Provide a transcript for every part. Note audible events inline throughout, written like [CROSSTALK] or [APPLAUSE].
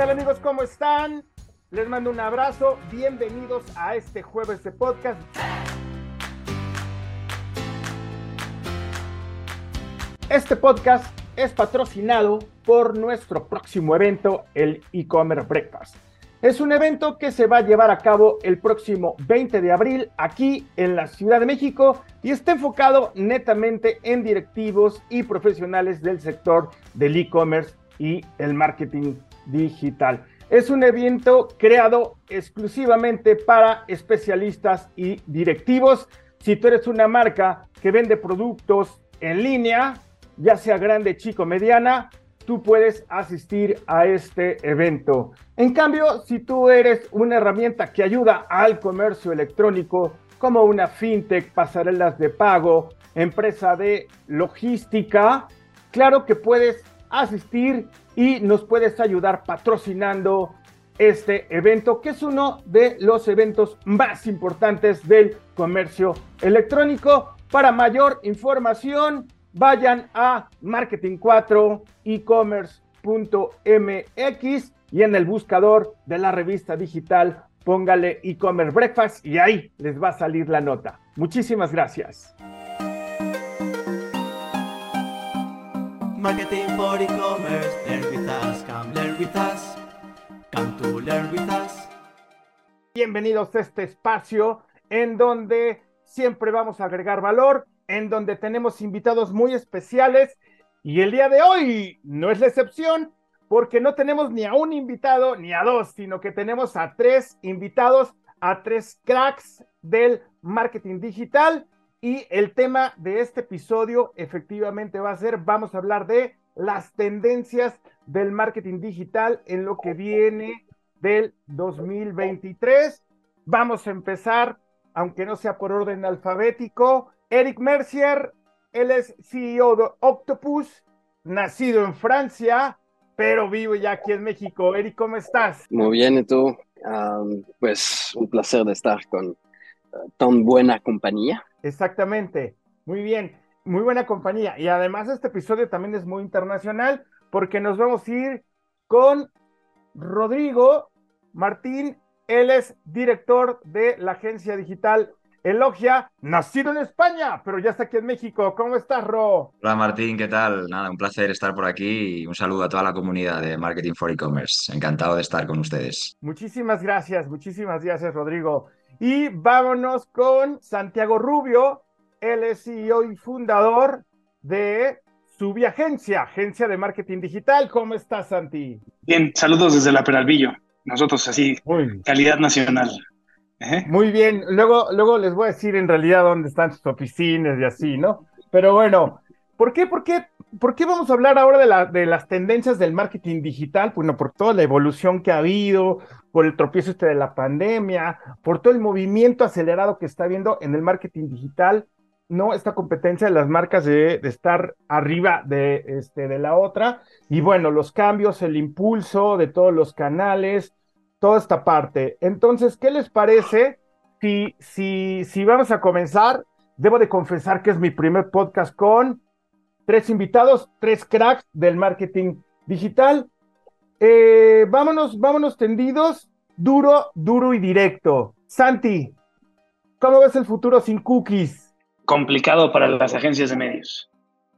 tal amigos? ¿Cómo están? Les mando un abrazo. Bienvenidos a este jueves de podcast. Este podcast es patrocinado por nuestro próximo evento, el e-commerce breakfast. Es un evento que se va a llevar a cabo el próximo 20 de abril aquí en la Ciudad de México y está enfocado netamente en directivos y profesionales del sector del e-commerce y el marketing digital. Es un evento creado exclusivamente para especialistas y directivos. Si tú eres una marca que vende productos en línea, ya sea grande, chico, mediana, tú puedes asistir a este evento. En cambio, si tú eres una herramienta que ayuda al comercio electrónico, como una fintech, pasarelas de pago, empresa de logística, claro que puedes asistir y nos puedes ayudar patrocinando este evento, que es uno de los eventos más importantes del comercio electrónico. Para mayor información, vayan a marketing4 ecommerce.mx y en el buscador de la revista digital póngale e-commerce breakfast y ahí les va a salir la nota. Muchísimas gracias. Marketing for e-commerce, learn with us, come learn. Bienvenidos a este espacio en donde siempre vamos a agregar valor, en donde tenemos invitados muy especiales y el día de hoy no es la excepción porque no tenemos ni a un invitado ni a dos, sino que tenemos a tres invitados, a tres cracks del marketing digital y el tema de este episodio efectivamente va a ser, vamos a hablar de las tendencias del marketing digital en lo que viene del 2023. Vamos a empezar, aunque no sea por orden alfabético. Eric Mercier, él es CEO de Octopus, nacido en Francia, pero vivo ya aquí en México. Eric, ¿cómo estás? Muy bien, ¿y tú? Um, pues un placer de estar con uh, tan buena compañía. Exactamente, muy bien, muy buena compañía. Y además este episodio también es muy internacional porque nos vamos a ir con Rodrigo Martín. Él es director de la agencia digital Elogia, nacido en España, pero ya está aquí en México. ¿Cómo estás, Ro? Hola Martín, ¿qué tal? Nada, un placer estar por aquí y un saludo a toda la comunidad de Marketing for E-Commerce. Encantado de estar con ustedes. Muchísimas gracias, muchísimas gracias, Rodrigo. Y vámonos con Santiago Rubio, él es CEO y fundador de Subi Agencia, agencia de marketing digital. ¿Cómo estás, Santi? Bien, saludos desde la Peralvillo. Nosotros así, calidad nacional. Muy bien. Luego, luego les voy a decir en realidad dónde están sus oficinas y así, ¿no? Pero bueno, ¿por qué, por qué, por qué vamos a hablar ahora de, la, de las tendencias del marketing digital? Bueno, por toda la evolución que ha habido, por el tropiezo este de la pandemia, por todo el movimiento acelerado que está habiendo en el marketing digital, ¿no? Esta competencia de las marcas de, de estar arriba de, este, de la otra. Y bueno, los cambios, el impulso de todos los canales, toda esta parte. Entonces, ¿qué les parece si, si, si vamos a comenzar? Debo de confesar que es mi primer podcast con tres invitados, tres cracks del marketing digital. Eh, vámonos, vámonos tendidos, duro, duro y directo. Santi, ¿cómo ves el futuro sin cookies? Complicado para las agencias de medios.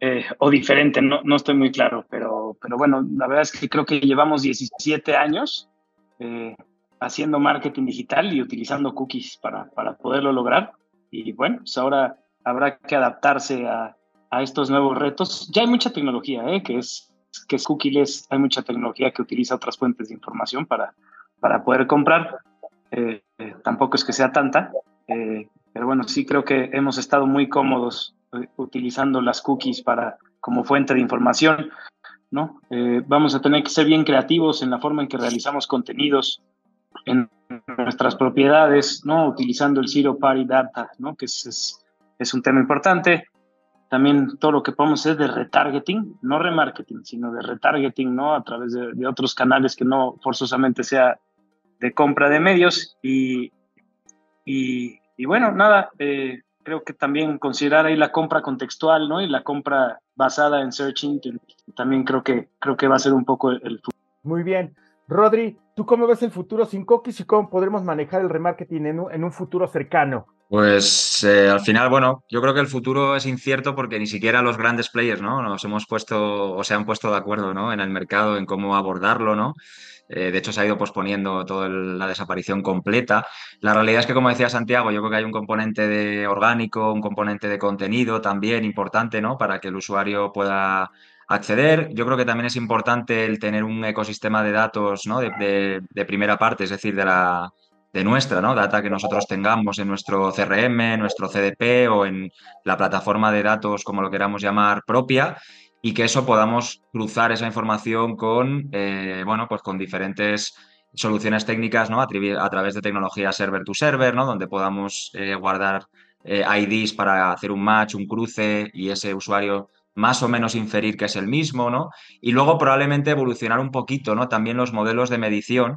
Eh, o diferente, no, no estoy muy claro, pero, pero bueno, la verdad es que creo que llevamos 17 años eh, haciendo marketing digital y utilizando cookies para, para poderlo lograr. Y bueno, pues ahora habrá que adaptarse a, a estos nuevos retos. Ya hay mucha tecnología, ¿eh? que es que es cookieless, hay mucha tecnología que utiliza otras fuentes de información para, para poder comprar. Eh, eh, tampoco es que sea tanta, eh, pero bueno, sí creo que hemos estado muy cómodos eh, utilizando las cookies para, como fuente de información. ¿no? Eh, vamos a tener que ser bien creativos en la forma en que realizamos contenidos en nuestras propiedades, ¿no? utilizando el Zero Party Data, ¿no? que es, es, es un tema importante también todo lo que podemos hacer de retargeting, no remarketing, sino de retargeting, ¿no? A través de, de otros canales que no forzosamente sea de compra de medios. Y, y, y bueno, nada, eh, creo que también considerar ahí la compra contextual, ¿no? Y la compra basada en Search Engine, también creo que, creo que va a ser un poco el futuro. Muy bien. Rodri, ¿tú cómo ves el futuro sin cookies y cómo podremos manejar el remarketing en un, en un futuro cercano? Pues eh, al final, bueno, yo creo que el futuro es incierto porque ni siquiera los grandes players, ¿no? Nos hemos puesto o se han puesto de acuerdo, ¿no? En el mercado en cómo abordarlo, ¿no? Eh, de hecho, se ha ido posponiendo toda la desaparición completa. La realidad es que, como decía Santiago, yo creo que hay un componente de orgánico, un componente de contenido también importante, ¿no? Para que el usuario pueda acceder. Yo creo que también es importante el tener un ecosistema de datos, ¿no? de, de primera parte, es decir, de la de nuestra, ¿no? Data que nosotros tengamos en nuestro CRM, nuestro CDP o en la plataforma de datos, como lo queramos llamar, propia, y que eso podamos cruzar esa información con, eh, bueno, pues con diferentes soluciones técnicas, ¿no? A, través de tecnología server to server, ¿no? Donde podamos eh, guardar eh, IDs para hacer un match, un cruce y ese usuario más o menos inferir que es el mismo, ¿no? Y luego probablemente evolucionar un poquito, ¿no? También los modelos de medición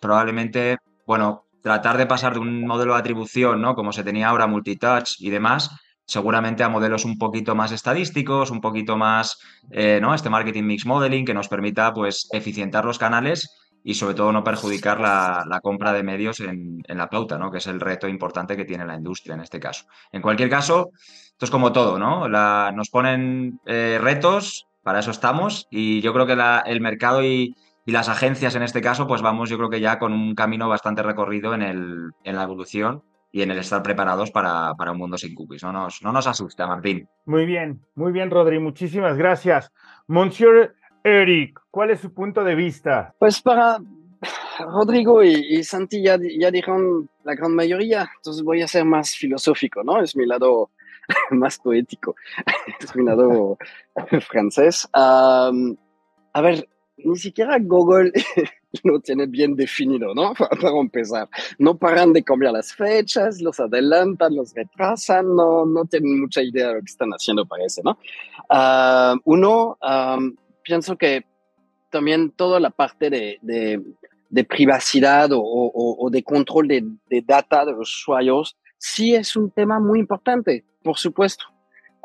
probablemente, bueno, tratar de pasar de un modelo de atribución, ¿no? Como se tenía ahora, multitouch y demás, seguramente a modelos un poquito más estadísticos, un poquito más, eh, ¿no? Este marketing mix modeling que nos permita, pues, eficientar los canales y sobre todo no perjudicar la, compra de medios en, la pauta, ¿no? Que es el reto importante que tiene la industria en este caso. En cualquier caso, esto es como todo, ¿no? nos ponen eh, retos, para eso estamos, y yo creo que el mercado y, y las agencias en este caso, pues vamos yo creo que ya con un camino bastante recorrido en, el, en la evolución y en el estar preparados para, para, un mundo sin cookies. No nos, no nos asusta, Martín. Muy bien, muy bien, Rodri. Muchísimas gracias. Monsieur Eric, ¿cuál es su punto de vista? Pues para Rodrigo y, Santi ya, ya, dijeron la gran mayoría, entonces voy a ser más filosófico, ¿no? Es mi lado [LAUGHS] más poético, [LAUGHS] es mi lado [LAUGHS] francés. a ver, ni siquiera Google [LAUGHS] lo tiene bien definido, ¿no? [LAUGHS] Para empezar. No paran de cambiar las fechas, los adelantan, los retrasan, no, no tienen mucha idea de lo que están haciendo, parece, ¿no? Ah, uno, pienso que también toda la parte de, privacidad o, o, de control de, de, data de los usuarios sí es un tema muy importante, por supuesto.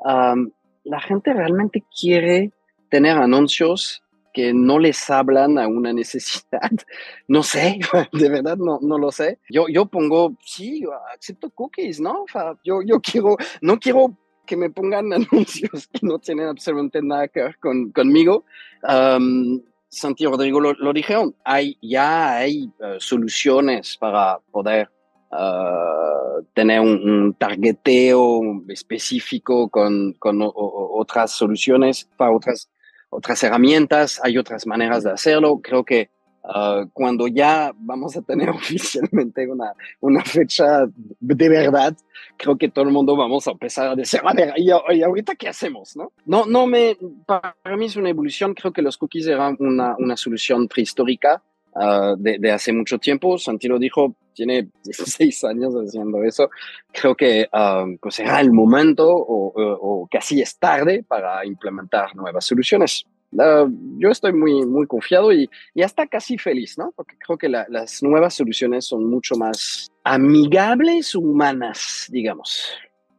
la gente realmente quiere tener anuncios que no les hablan a una necesidad. [LAUGHS] No sé, [LAUGHS] de verdad no, no lo sé. Yo, yo pongo, sí, acepto cookies, ¿no? yo, yo quiero, no quiero que me pongan [LAUGHS] anuncios que no tienen absolutamente nada que ver con, conmigo. Um, Santi Rodrigo lo, lo, dijeron, hay, ya hay eh, soluciones para poder uh, tener un, un, targeteo específico con, con otras soluciones, para otras otras herramientas, hay otras maneras de hacerlo. Creo que ah, cuando ya vamos a tener [LAUGHS] oficialmente una, una fecha de verdad, creo que todo el mundo vamos a empezar a decir, a ver, ¿y, ahorita qué hacemos? No, no, no me, para mí es una evolución, creo que los cookies eran una, una solución prehistórica uh, de, de, hace mucho tiempo. Santi lo dijo, tiene 16 [LAUGHS] años haciendo eso. Creo que uh, pues será el momento o, o, o, casi es tarde para implementar nuevas soluciones. Uh, yo estoy muy, muy confiado y, y hasta casi feliz, ¿no? Porque creo que la, las nuevas soluciones son mucho más amigables, humanas, digamos.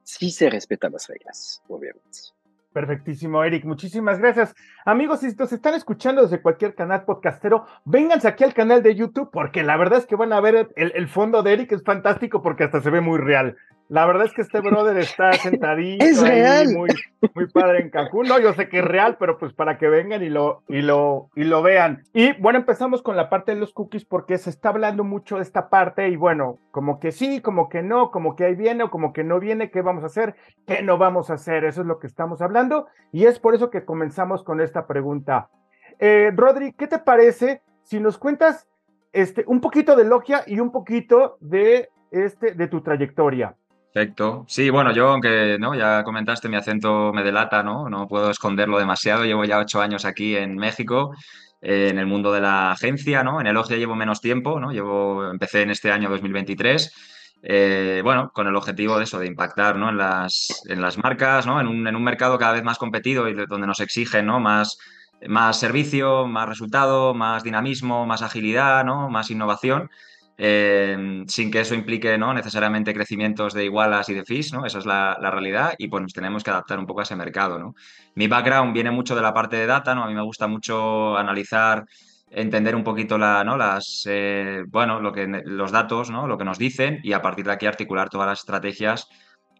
Sí se respetan las reglas, obviamente. Perfectísimo, Eric. Muchísimas gracias. Amigos, si nos están escuchando desde cualquier canal podcastero, vénganse aquí al canal de YouTube porque la verdad es que van a ver el, el fondo de Eric, es fantástico porque hasta se ve muy real. La verdad es que este brother está [LAUGHS] sentadito. es real. muy, muy padre en Cancún. No, yo sé que es real, pero pues para que vengan y lo, y lo, y lo vean. Y bueno, empezamos con la parte de los cookies porque se está hablando mucho de esta parte y bueno, como que sí, como que no, como que ahí viene o como que no viene, ¿qué vamos a hacer? ¿Qué no vamos a hacer? Eso es lo que estamos hablando y es por eso que comenzamos con esta pregunta. Eh, Rodri, ¿qué te parece si nos cuentas este, un poquito de Logia y un poquito de, este, de tu trayectoria? Perfecto. Sí, bueno, yo, aunque no, ya comentaste, mi acento me delata, ¿no? No puedo esconderlo demasiado. Llevo ya ocho años aquí en México, en el mundo de la agencia, ¿no? En Elogia llevo menos tiempo, ¿no? Llevo, empecé en este año 2023. Eh, bueno, con el objetivo de eso, de impactar ¿no? en, las, en las marcas, ¿no? En un, en un mercado cada vez más competido y donde nos exigen ¿no? más, más servicio, más resultado, más dinamismo, más agilidad, ¿no? más innovación. Eh, sin que eso implique ¿no? necesariamente crecimientos de igualas y de fees, ¿no? Esa es la, la, realidad y pues nos tenemos que adaptar un poco a ese mercado, ¿no? Mi background viene mucho de la parte de data, ¿no? A mí me gusta mucho analizar entender un poquito la, ¿no? las, eh, bueno, lo que, los datos, ¿no? lo que nos dicen y a partir de aquí articular todas las estrategias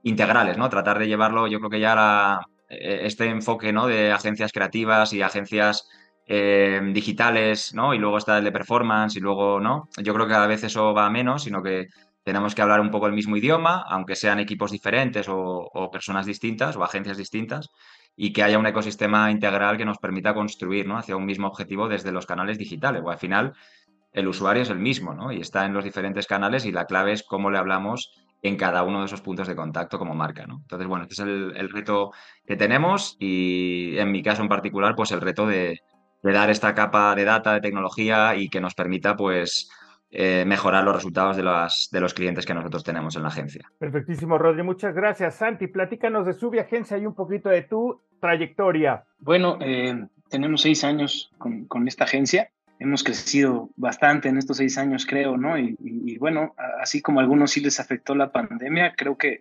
integrales, ¿no? Tratar de llevarlo, yo creo que ya la, eh, este enfoque, ¿no? De agencias creativas y agencias eh, digitales, ¿no? Y luego está el de performance y luego, ¿no? Yo creo que cada vez eso va menos, sino que tenemos que hablar un poco el mismo idioma, aunque sean equipos diferentes o, o personas distintas o agencias distintas y que haya un ecosistema integral que nos permita construir ¿no? hacia un mismo objetivo desde los canales digitales. O al final, el usuario es el mismo ¿no? y está en los diferentes canales y la clave es cómo le hablamos en cada uno de esos puntos de contacto como marca. ¿no? Entonces, bueno, este es el, reto que tenemos y en mi caso en particular, pues el reto de, de dar esta capa de data, de tecnología y que nos permita, pues, eh, mejorar los resultados de, de los clientes que nosotros tenemos en la agencia. Perfectísimo, Rodri. Muchas gracias. Santi, platícanos de su agencia y un poquito de tu trayectoria. Bueno, eh, tenemos seis años con, con, esta agencia. Hemos crecido bastante en estos seis años, creo, ¿no? Y, y, bueno, así como a algunos sí les afectó la pandemia, creo que,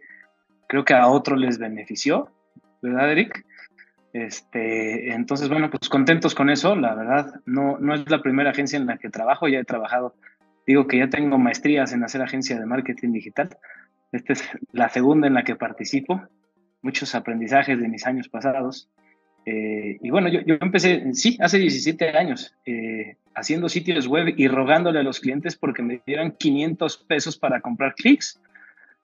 creo que a otros les benefició, ¿verdad, Eric? Este, entonces, bueno, pues contentos con eso. La verdad, no, no es la primera agencia en la que trabajo, ya he trabajado Digo que ya tengo maestrías en hacer agencia de marketing digital. Esta es la segunda en la que participo. Muchos aprendizajes de mis años pasados. Eh, y bueno, yo, empecé, sí, hace 17 años, eh, haciendo sitios web y rogándole a los clientes porque me dieran 500 pesos para comprar clics,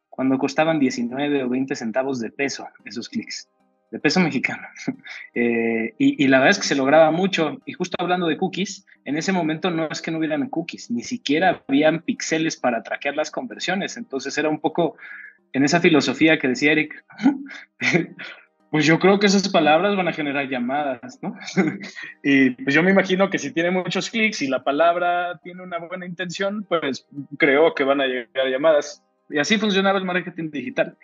cuando costaban 19 o 20 centavos de peso esos clics de peso mexicano. [LAUGHS] Eh, y, la verdad es que se lograba mucho. Y justo hablando de cookies, en ese momento no es que no hubieran cookies, ni siquiera habían píxeles para traquear las conversiones. Entonces era un poco en esa filosofía que decía Eric, [LAUGHS] pues yo creo que esas palabras van a generar llamadas, ¿no? [LAUGHS] y pues yo me imagino que si tiene muchos clics y la palabra tiene una buena intención, pues creo que van a llegar llamadas. Y así funcionaba el marketing digital.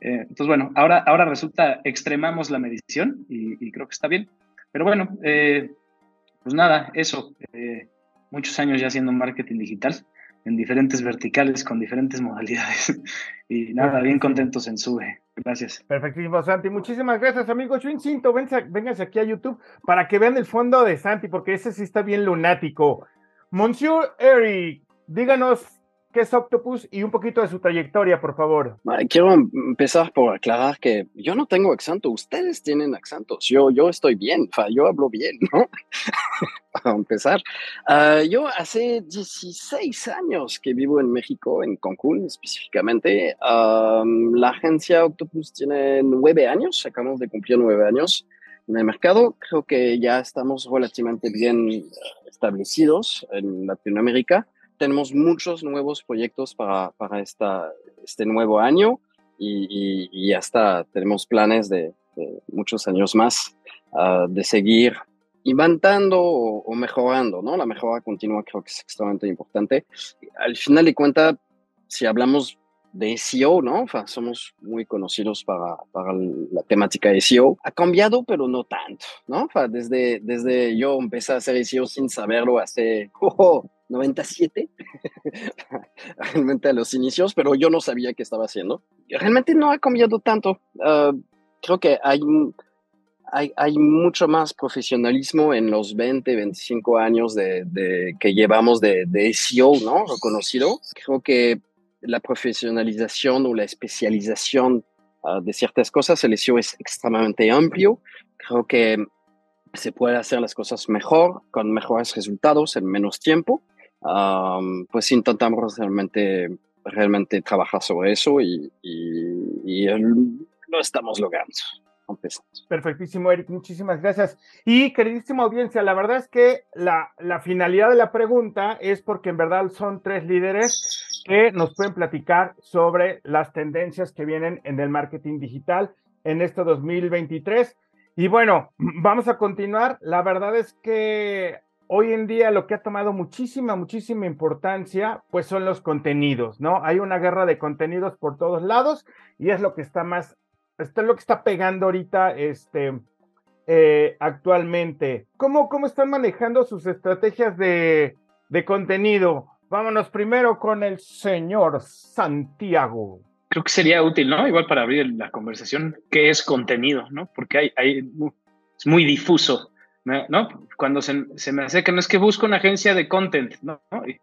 Eh, entonces, bueno, ahora, ahora resulta, extremamos la medición y, creo que está bien. Pero bueno, eh, pues nada, eso. Eh, muchos años ya haciendo marketing digital en diferentes verticales con diferentes [LAUGHS] modalidades. y nada, bien contentos en SUBE. Gracias. Perfectísimo, Santi. Muchísimas gracias, amigos. Yo insisto, vénganse aquí a YouTube para que vean el fondo de Santi, porque ese sí está bien lunático. Monsieur Eric, díganos qué es Octopus y un poquito de su trayectoria, por favor. Quiero empezar por aclarar que yo no tengo acento, ustedes tienen acentos, yo, yo estoy bien, yo hablo bien, ¿no? [LAUGHS] Para empezar, uh, yo hace 16 años que vivo en México, en Cancún específicamente. La agencia Octopus tiene nueve años, acabamos de cumplir nueve años en el mercado. Creo que ya estamos relativamente bien establecidos en Latinoamérica tenemos muchos nuevos proyectos para, para esta, este nuevo año y, y, hasta tenemos planes de, muchos años más ah, de seguir inventando o, mejorando, ¿no? La mejora continua creo que es extremadamente importante. Al final de cuentas, si hablamos de SEO, ¿no? somos muy conocidos para, para, la temática de SEO. Ha cambiado, pero no tanto, ¿no? desde, desde yo empecé a hacer SEO sin saberlo hace, [LAUGHS] oh, 97, [LAUGHS] realmente a los inicios, pero yo no sabía qué estaba haciendo. Realmente no ha cambiado tanto. Ah, creo que hay, hay, mucho más profesionalismo en los 20, 25 años de que llevamos de, de, SEO, ¿no? Reconocido. Creo que la profesionalización o la especialización ah, de ciertas cosas, el SEO es extremadamente amplio. Creo que se puede hacer las cosas mejor, con mejores resultados en menos tiempo pues intentamos realmente, realmente trabajar sobre eso y, y, lo estamos logrando. Perfectísimo, Eric, muchísimas gracias. Y queridísima audiencia, la verdad es que la, la finalidad de la pregunta es porque en verdad son tres líderes que nos pueden platicar sobre las tendencias que vienen en el marketing digital en este 2023. Y bueno, vamos a continuar. La verdad es que hoy en día lo que ha tomado muchísima, muchísima importancia, pues son los contenidos, ¿no? Hay una guerra de contenidos por todos lados y es lo que está más, lo que está pegando ahorita, este, eh, actualmente. ¿Cómo, ¿Cómo están manejando sus estrategias de, de contenido? Vámonos primero con el señor Santiago. Creo que sería útil, ¿no? Igual para abrir la conversación, ¿qué es contenido, no? Porque hay, hay, es muy difuso ¿no? Cuando se, se, me no es que busco una agencia de content, ¿no? Y,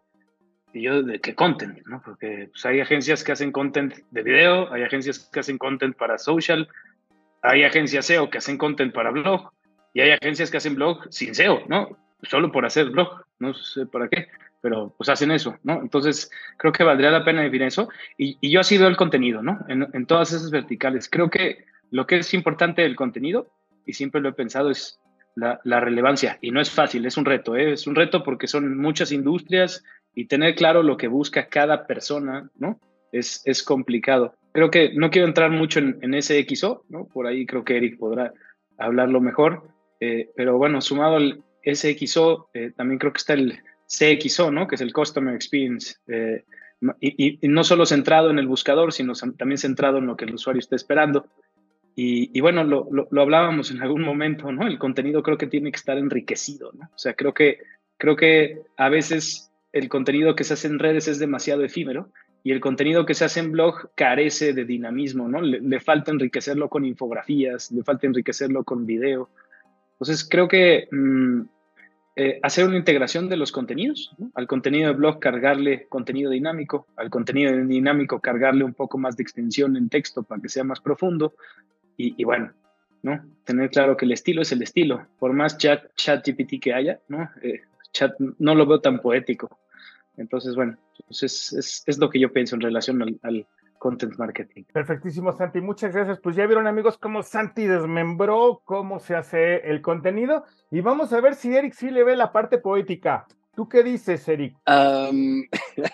y yo, ¿de qué content? ¿no? Porque pues, hay agencias que hacen content de video, hay agencias que hacen content para social, hay agencias SEO que hacen content para blog, y hay agencias que hacen blog sin SEO, ¿no? Solo por hacer blog, no sé para qué, pero pues hacen eso, ¿no? Entonces, creo que valdría la pena definir eso. Y, y yo así veo el contenido, ¿no? En, en todas esas verticales. Creo que lo que es importante del contenido, y siempre lo he pensado, es la, relevancia. Y no es fácil, es un reto, ¿eh? es un reto porque son muchas industrias y tener claro lo que busca cada persona, ¿no? Es, es complicado. Creo que no quiero entrar mucho en, en ese XO, ¿no? Por ahí creo que Eric podrá hablarlo mejor. Eh, pero bueno, sumado al SXO, eh, también creo que está el CXO, ¿no? Que es el Customer Experience. Eh, y, y, no solo centrado en el buscador, sino también centrado en lo que el usuario está esperando. Y, y bueno, lo, lo, lo, hablábamos en algún momento, ¿no? El contenido creo que tiene que estar enriquecido, ¿no? O sea, creo que, creo que a veces el contenido que se hace en redes es demasiado efímero y el contenido que se hace en blog carece de dinamismo, ¿no? Le, le falta enriquecerlo con infografías, le falta enriquecerlo con video. Entonces, creo que mmm, eh, hacer una integración de los contenidos, ¿no? al contenido de blog cargarle contenido dinámico, al contenido dinámico cargarle un poco más de extensión en texto para que sea más profundo y, y bueno, ¿no? Tener claro que el estilo es el estilo, por más chat, chat GPT que haya, ¿no? Eh, chat no lo veo tan poético. Entonces, bueno, pues es, es, es, lo que yo pienso en relación al, al content marketing. Perfectísimo, Santi. Muchas gracias. Pues ya vieron, amigos, cómo Santi desmembró cómo se hace el contenido. Y vamos a ver si Eric sí le ve la parte poética. ¿Tú qué dices, Eric? Um, [LAUGHS]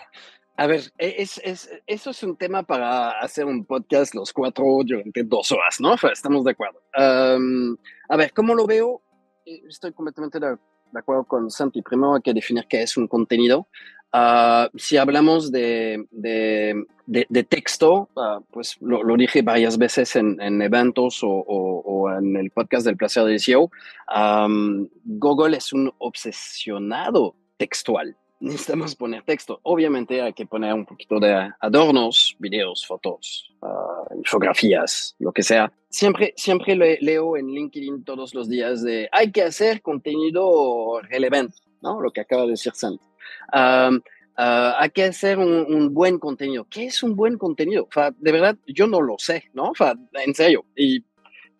a ver, es, es, eso es un tema para hacer un podcast los cuatro durante dos horas, ¿no? Estamos de acuerdo. Um, a ver, ¿cómo lo veo? Estoy completamente de, de acuerdo con Santi. Primero hay que definir qué es un contenido. Uh, si hablamos de, de, de, de texto, uh, pues lo, lo, dije varias veces en, en eventos o, o, o, en el podcast del placer de SEO, um, Google es un obsesionado textual. Necesitamos poner texto. Obviamente hay que poner un poquito de adornos, videos, fotos, uh, infografías, lo que sea. Siempre, siempre le, leo en LinkedIn todos los días de hay que hacer contenido relevante, ¿no? Lo que acaba de decir Santi. Um, uh, hay que hacer un, un, buen contenido. ¿Qué es un buen contenido? O sea, de verdad, yo no lo sé, ¿no? O sea, en serio, y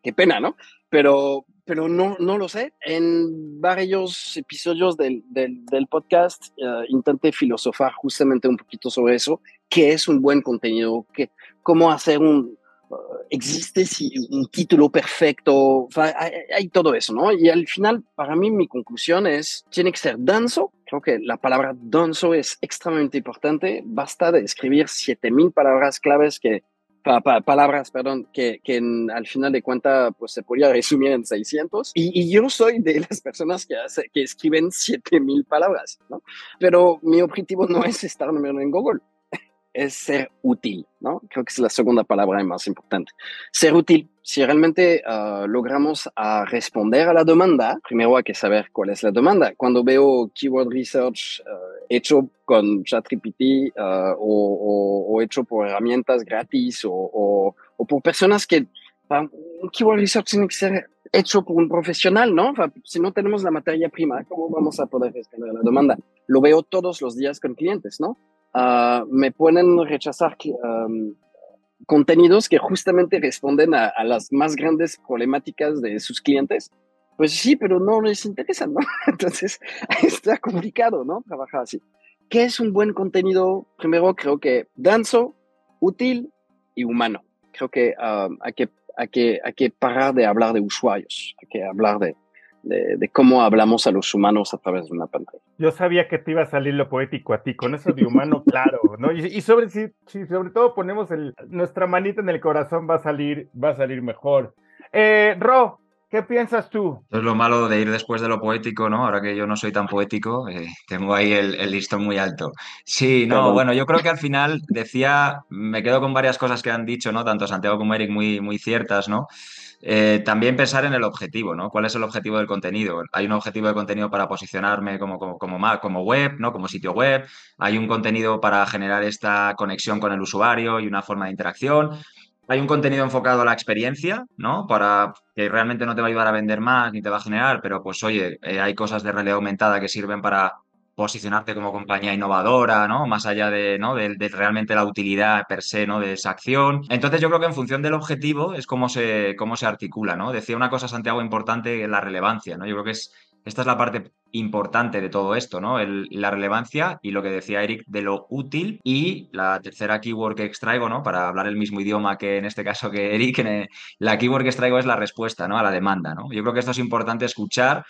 qué pena, ¿no? Pero, pero no, no lo sé. En varios episodios del, del, del podcast uh, intenté filosofar justamente un poquito sobre eso. ¿Qué es un buen contenido? ¿Qué, ¿Cómo hacer un, Uh, existe si un título perfecto, hay, hay, todo eso, ¿no? Y al final, para mí, mi conclusión es, tiene que ser denso, creo que la palabra denso es extremadamente importante, basta de escribir 7000 palabras claves que, pa, pa, palabras, perdón, que, que en, al final de cuentas, pues se podría resumir en 600, y, y yo soy de las personas que, hace, que escriben 7000 palabras, ¿no? Pero mi objetivo no es estar número en Google, es ser útil, ¿no? Creo que es la segunda palabra más importante. Ser útil. Si realmente uh, logramos uh, responder a la demanda, primero hay que saber cuál es la demanda. Cuando veo keyword research uh, hecho con ChatGPT o, o, o, hecho por herramientas gratis o, o por personas que un keyword research tiene que ser hecho por un profesional, ¿no? Si no tenemos la materia prima, ¿cómo vamos a poder responder la demanda? Lo veo todos los días con clientes, ¿no? Uh, me pueden rechazar um, contenidos que justamente responden a, a, las más grandes problemáticas de sus clientes. Pues sí, pero no les interesan, ¿no? [LAUGHS] Entonces, [LAUGHS] está complicado, ¿no? Trabajar así. ¿Qué es un buen contenido? Primero, creo que denso, útil y humano. Creo que um, hay que hay que, hay que parar de hablar de usuarios, hay que hablar de, de, de, cómo hablamos a los humanos a través de una pantalla. Yo sabía que te iba a salir lo poético a ti, con eso de humano, [LAUGHS] claro, ¿no? Y, y sobre si, si, sobre todo ponemos el, nuestra manita en el corazón va a salir, va a salir mejor. Eh, Ro, ¿Qué piensas tú? Es lo malo de ir después de lo poético, ¿no? Ahora que yo no soy tan poético, eh, tengo ahí el, el, listón muy alto. Sí, no, bueno, yo creo que al final decía, me quedo con varias cosas que han dicho, ¿no? Tanto Santiago como Eric muy, muy ciertas, ¿no? Eh, también pensar en el objetivo, ¿no? ¿Cuál es el objetivo del contenido? Hay un objetivo de contenido para posicionarme como, como, como, como web, ¿no? Como sitio web. Hay un contenido para generar esta conexión con el usuario y una forma de interacción hay un contenido enfocado a la experiencia, ¿no? Para que realmente no te va a ayudar a vender más ni te va a generar, pero pues oye, eh, hay cosas de realidad aumentada que sirven para posicionarte como compañía innovadora, ¿no? Más allá de, ¿no? de, realmente la utilidad per se, ¿no? De esa acción. Entonces yo creo que en función del objetivo es cómo se, cómo se articula, ¿no? Decía una cosa, Santiago, importante, la relevancia, ¿no? Yo creo que es, esta es la parte importante de todo esto, ¿no? la relevancia y lo que decía Eric de lo útil y la tercera keyword que extraigo, ¿no? Para hablar el mismo idioma que en este caso que Eric, la keyword que extraigo es la respuesta, ¿no? A la demanda, ¿no? Yo creo que esto es importante escuchar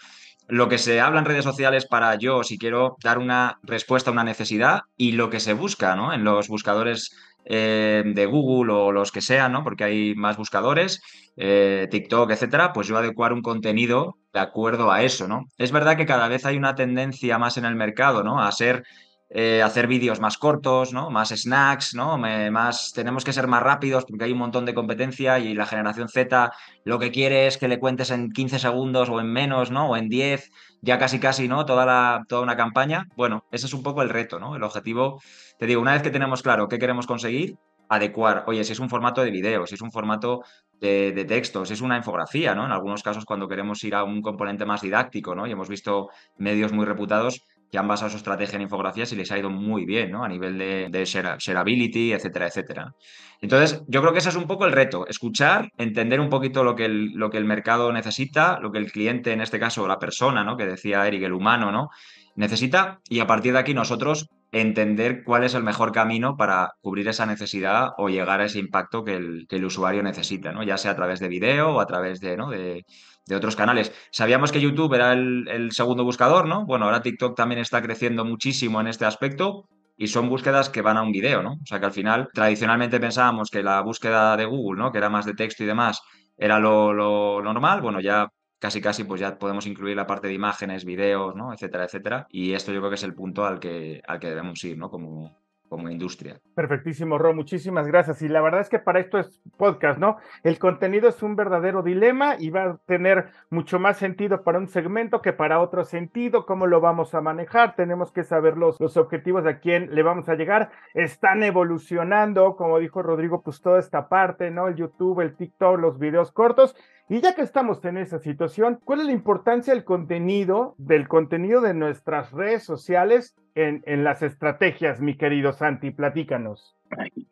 lo que se habla en redes sociales para yo, si quiero dar una respuesta a una necesidad y lo que se busca, ¿no? En los buscadores eh, de Google o los que sean, ¿no? Porque hay más buscadores, eh, TikTok, etcétera, pues yo adecuar un contenido de acuerdo a eso, ¿no? Es verdad que cada vez hay una tendencia más en el mercado, ¿no? A ser eh, hacer vídeos más cortos, ¿no? Más snacks, ¿no? más, tenemos que ser más rápidos porque hay un montón de competencia y la generación Z lo que quiere es que le cuentes en 15 segundos o en menos, ¿no? O en 10, ya casi casi, ¿no? Toda, la, toda una campaña. Bueno, ese es un poco el reto, ¿no? El objetivo, te digo, una vez que tenemos claro qué queremos conseguir, adecuar, oye, si es un formato de video, si es un formato de, de, texto, si es una infografía, ¿no? En algunos casos cuando queremos ir a un componente más didáctico, ¿no? Y hemos visto medios muy reputados que han basado su estrategia en infografías y les ha ido muy bien, ¿no? A nivel de, de shareability, etcétera, etcétera. Entonces, yo creo que ese es un poco el reto, escuchar, entender un poquito lo que el, lo que el mercado necesita, lo que el cliente, en este caso la persona, ¿no? Que decía Eric, el humano, ¿no? Necesita y a partir de aquí nosotros entender cuál es el mejor camino para cubrir esa necesidad o llegar a ese impacto que el, que el usuario necesita, ¿no? Ya sea a través de video o a través de, ¿no? de, de otros canales. Sabíamos que YouTube era el, segundo buscador, ¿no? Bueno, ahora TikTok también está creciendo muchísimo en este aspecto y son búsquedas que van a un video, ¿no? O sea que al final, tradicionalmente pensábamos que la búsqueda de Google, ¿no? Que era más de texto y demás, era lo, lo normal. Bueno, ya casi casi pues ya podemos incluir la parte de imágenes, videos, ¿no? etcétera, etcétera. Y esto yo creo que es el punto al que, al que debemos ir, ¿no? Como, como industria. Perfectísimo, Ro, muchísimas gracias. Y la verdad es que para esto es podcast, ¿no? El contenido es un verdadero dilema y va a tener mucho más sentido para un segmento que para otro sentido. ¿Cómo lo vamos a manejar? Tenemos que saber los, los objetivos a quién le vamos a llegar. Están evolucionando, como dijo Rodrigo, pues toda esta parte, ¿no? El YouTube, el TikTok, los videos cortos. Y ya que estamos en esa situación, ¿cuál es la importancia del contenido, del contenido de nuestras redes sociales en, en las estrategias, mi querido Santi? Platícanos.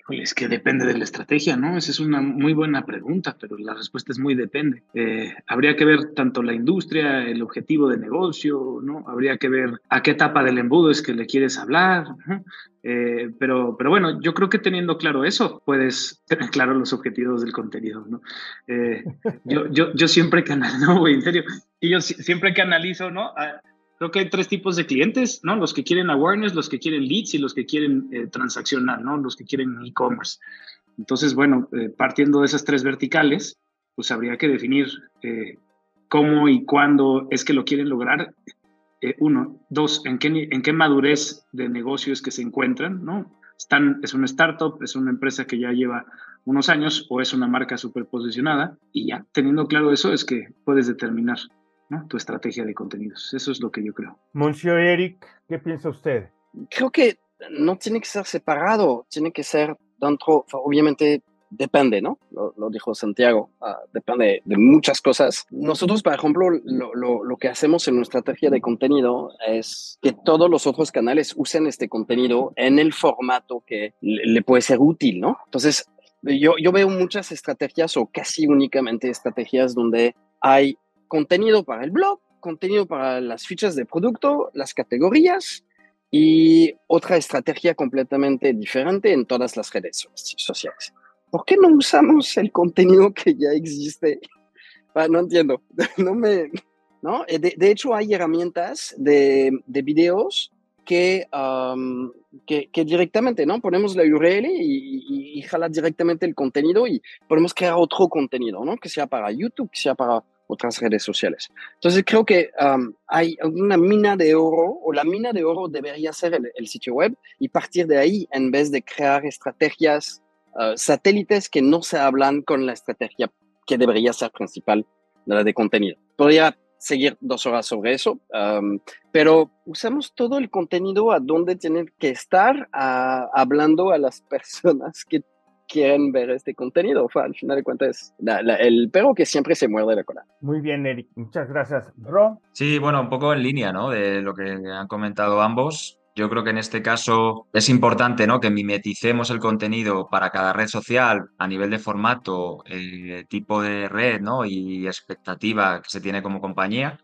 Es que depende de la estrategia, ¿no? Esa es una muy buena pregunta, pero la respuesta es muy depende. Eh, habría que ver tanto la industria, el objetivo de negocio, ¿no? Habría que ver a qué etapa del embudo es que le quieres hablar, ¿no? Eh, pero, pero bueno, yo creo que teniendo claro eso, puedes tener claro los objetivos del contenido, ¿no? Eh, yo, yo, yo siempre que analizo, [LAUGHS] no, güey, en serio, y yo siempre que analizo, ¿no? Ah, creo que hay tres tipos de clientes, ¿no? Los que quieren awareness, los que quieren leads y los que quieren eh, transaccionar, ¿no? Los que quieren e-commerce. Entonces, bueno, partiendo de esas tres verticales, pues habría que definir cómo y cuándo es que lo quieren lograr eh, uno, dos, ¿en qué, en qué madurez de negocios que se encuentran, ¿no? Están, es una startup, es una empresa que ya lleva unos años o es una marca superposicionada y ya, teniendo claro eso, es que puedes determinar ¿no? tu estrategia de contenidos. Eso es lo que yo creo. Monsieur Eric, ¿qué piensa usted? Creo que no tiene que ser separado, tiene que ser dentro, obviamente depende, ¿no? Lo, dijo Santiago, ah, depende de muchas cosas. Nosotros, por ejemplo, lo, lo, que hacemos en nuestra estrategia de contenido es que todos los otros canales usen este contenido en el formato que le, puede ser útil, ¿no? Entonces, yo, yo veo muchas estrategias o casi únicamente estrategias donde hay contenido para el blog, contenido para las fichas de producto, las categorías, y otra estrategia completamente diferente en todas las redes sociales. ¿por qué no usamos el contenido que ya existe? [LAUGHS] Ah, no entiendo, [LAUGHS] no me, ¿no? Eh, de, hecho, hay herramientas de, de videos que, que, directamente, ¿no? Ponemos la URL y, y, jala directamente el contenido y podemos crear otro contenido, ¿no? Que sea para YouTube, que sea para otras redes sociales. Entonces, creo que hay una mina de oro, o la mina de oro debería ser el, el, sitio web, y partir de ahí, en vez de crear estrategias Uh, satélites que no se hablan con la estrategia que debería ser principal de la de contenido. Podría seguir dos horas sobre eso, um, pero usamos todo el contenido a donde tienen que estar hablando a las [LAUGHS] personas que quieren ver este contenido. al final de cuentas, el perro que siempre se muerde la cola. Muy bien, Eric. Muchas gracias. Ro. Sí, bueno, un poco en línea, ¿no? De lo que han comentado ambos. Yo creo que en este caso es importante ¿no? que mimeticemos el contenido para cada red social a nivel de formato, eh, tipo de red ¿no? y expectativa que se tiene como compañía.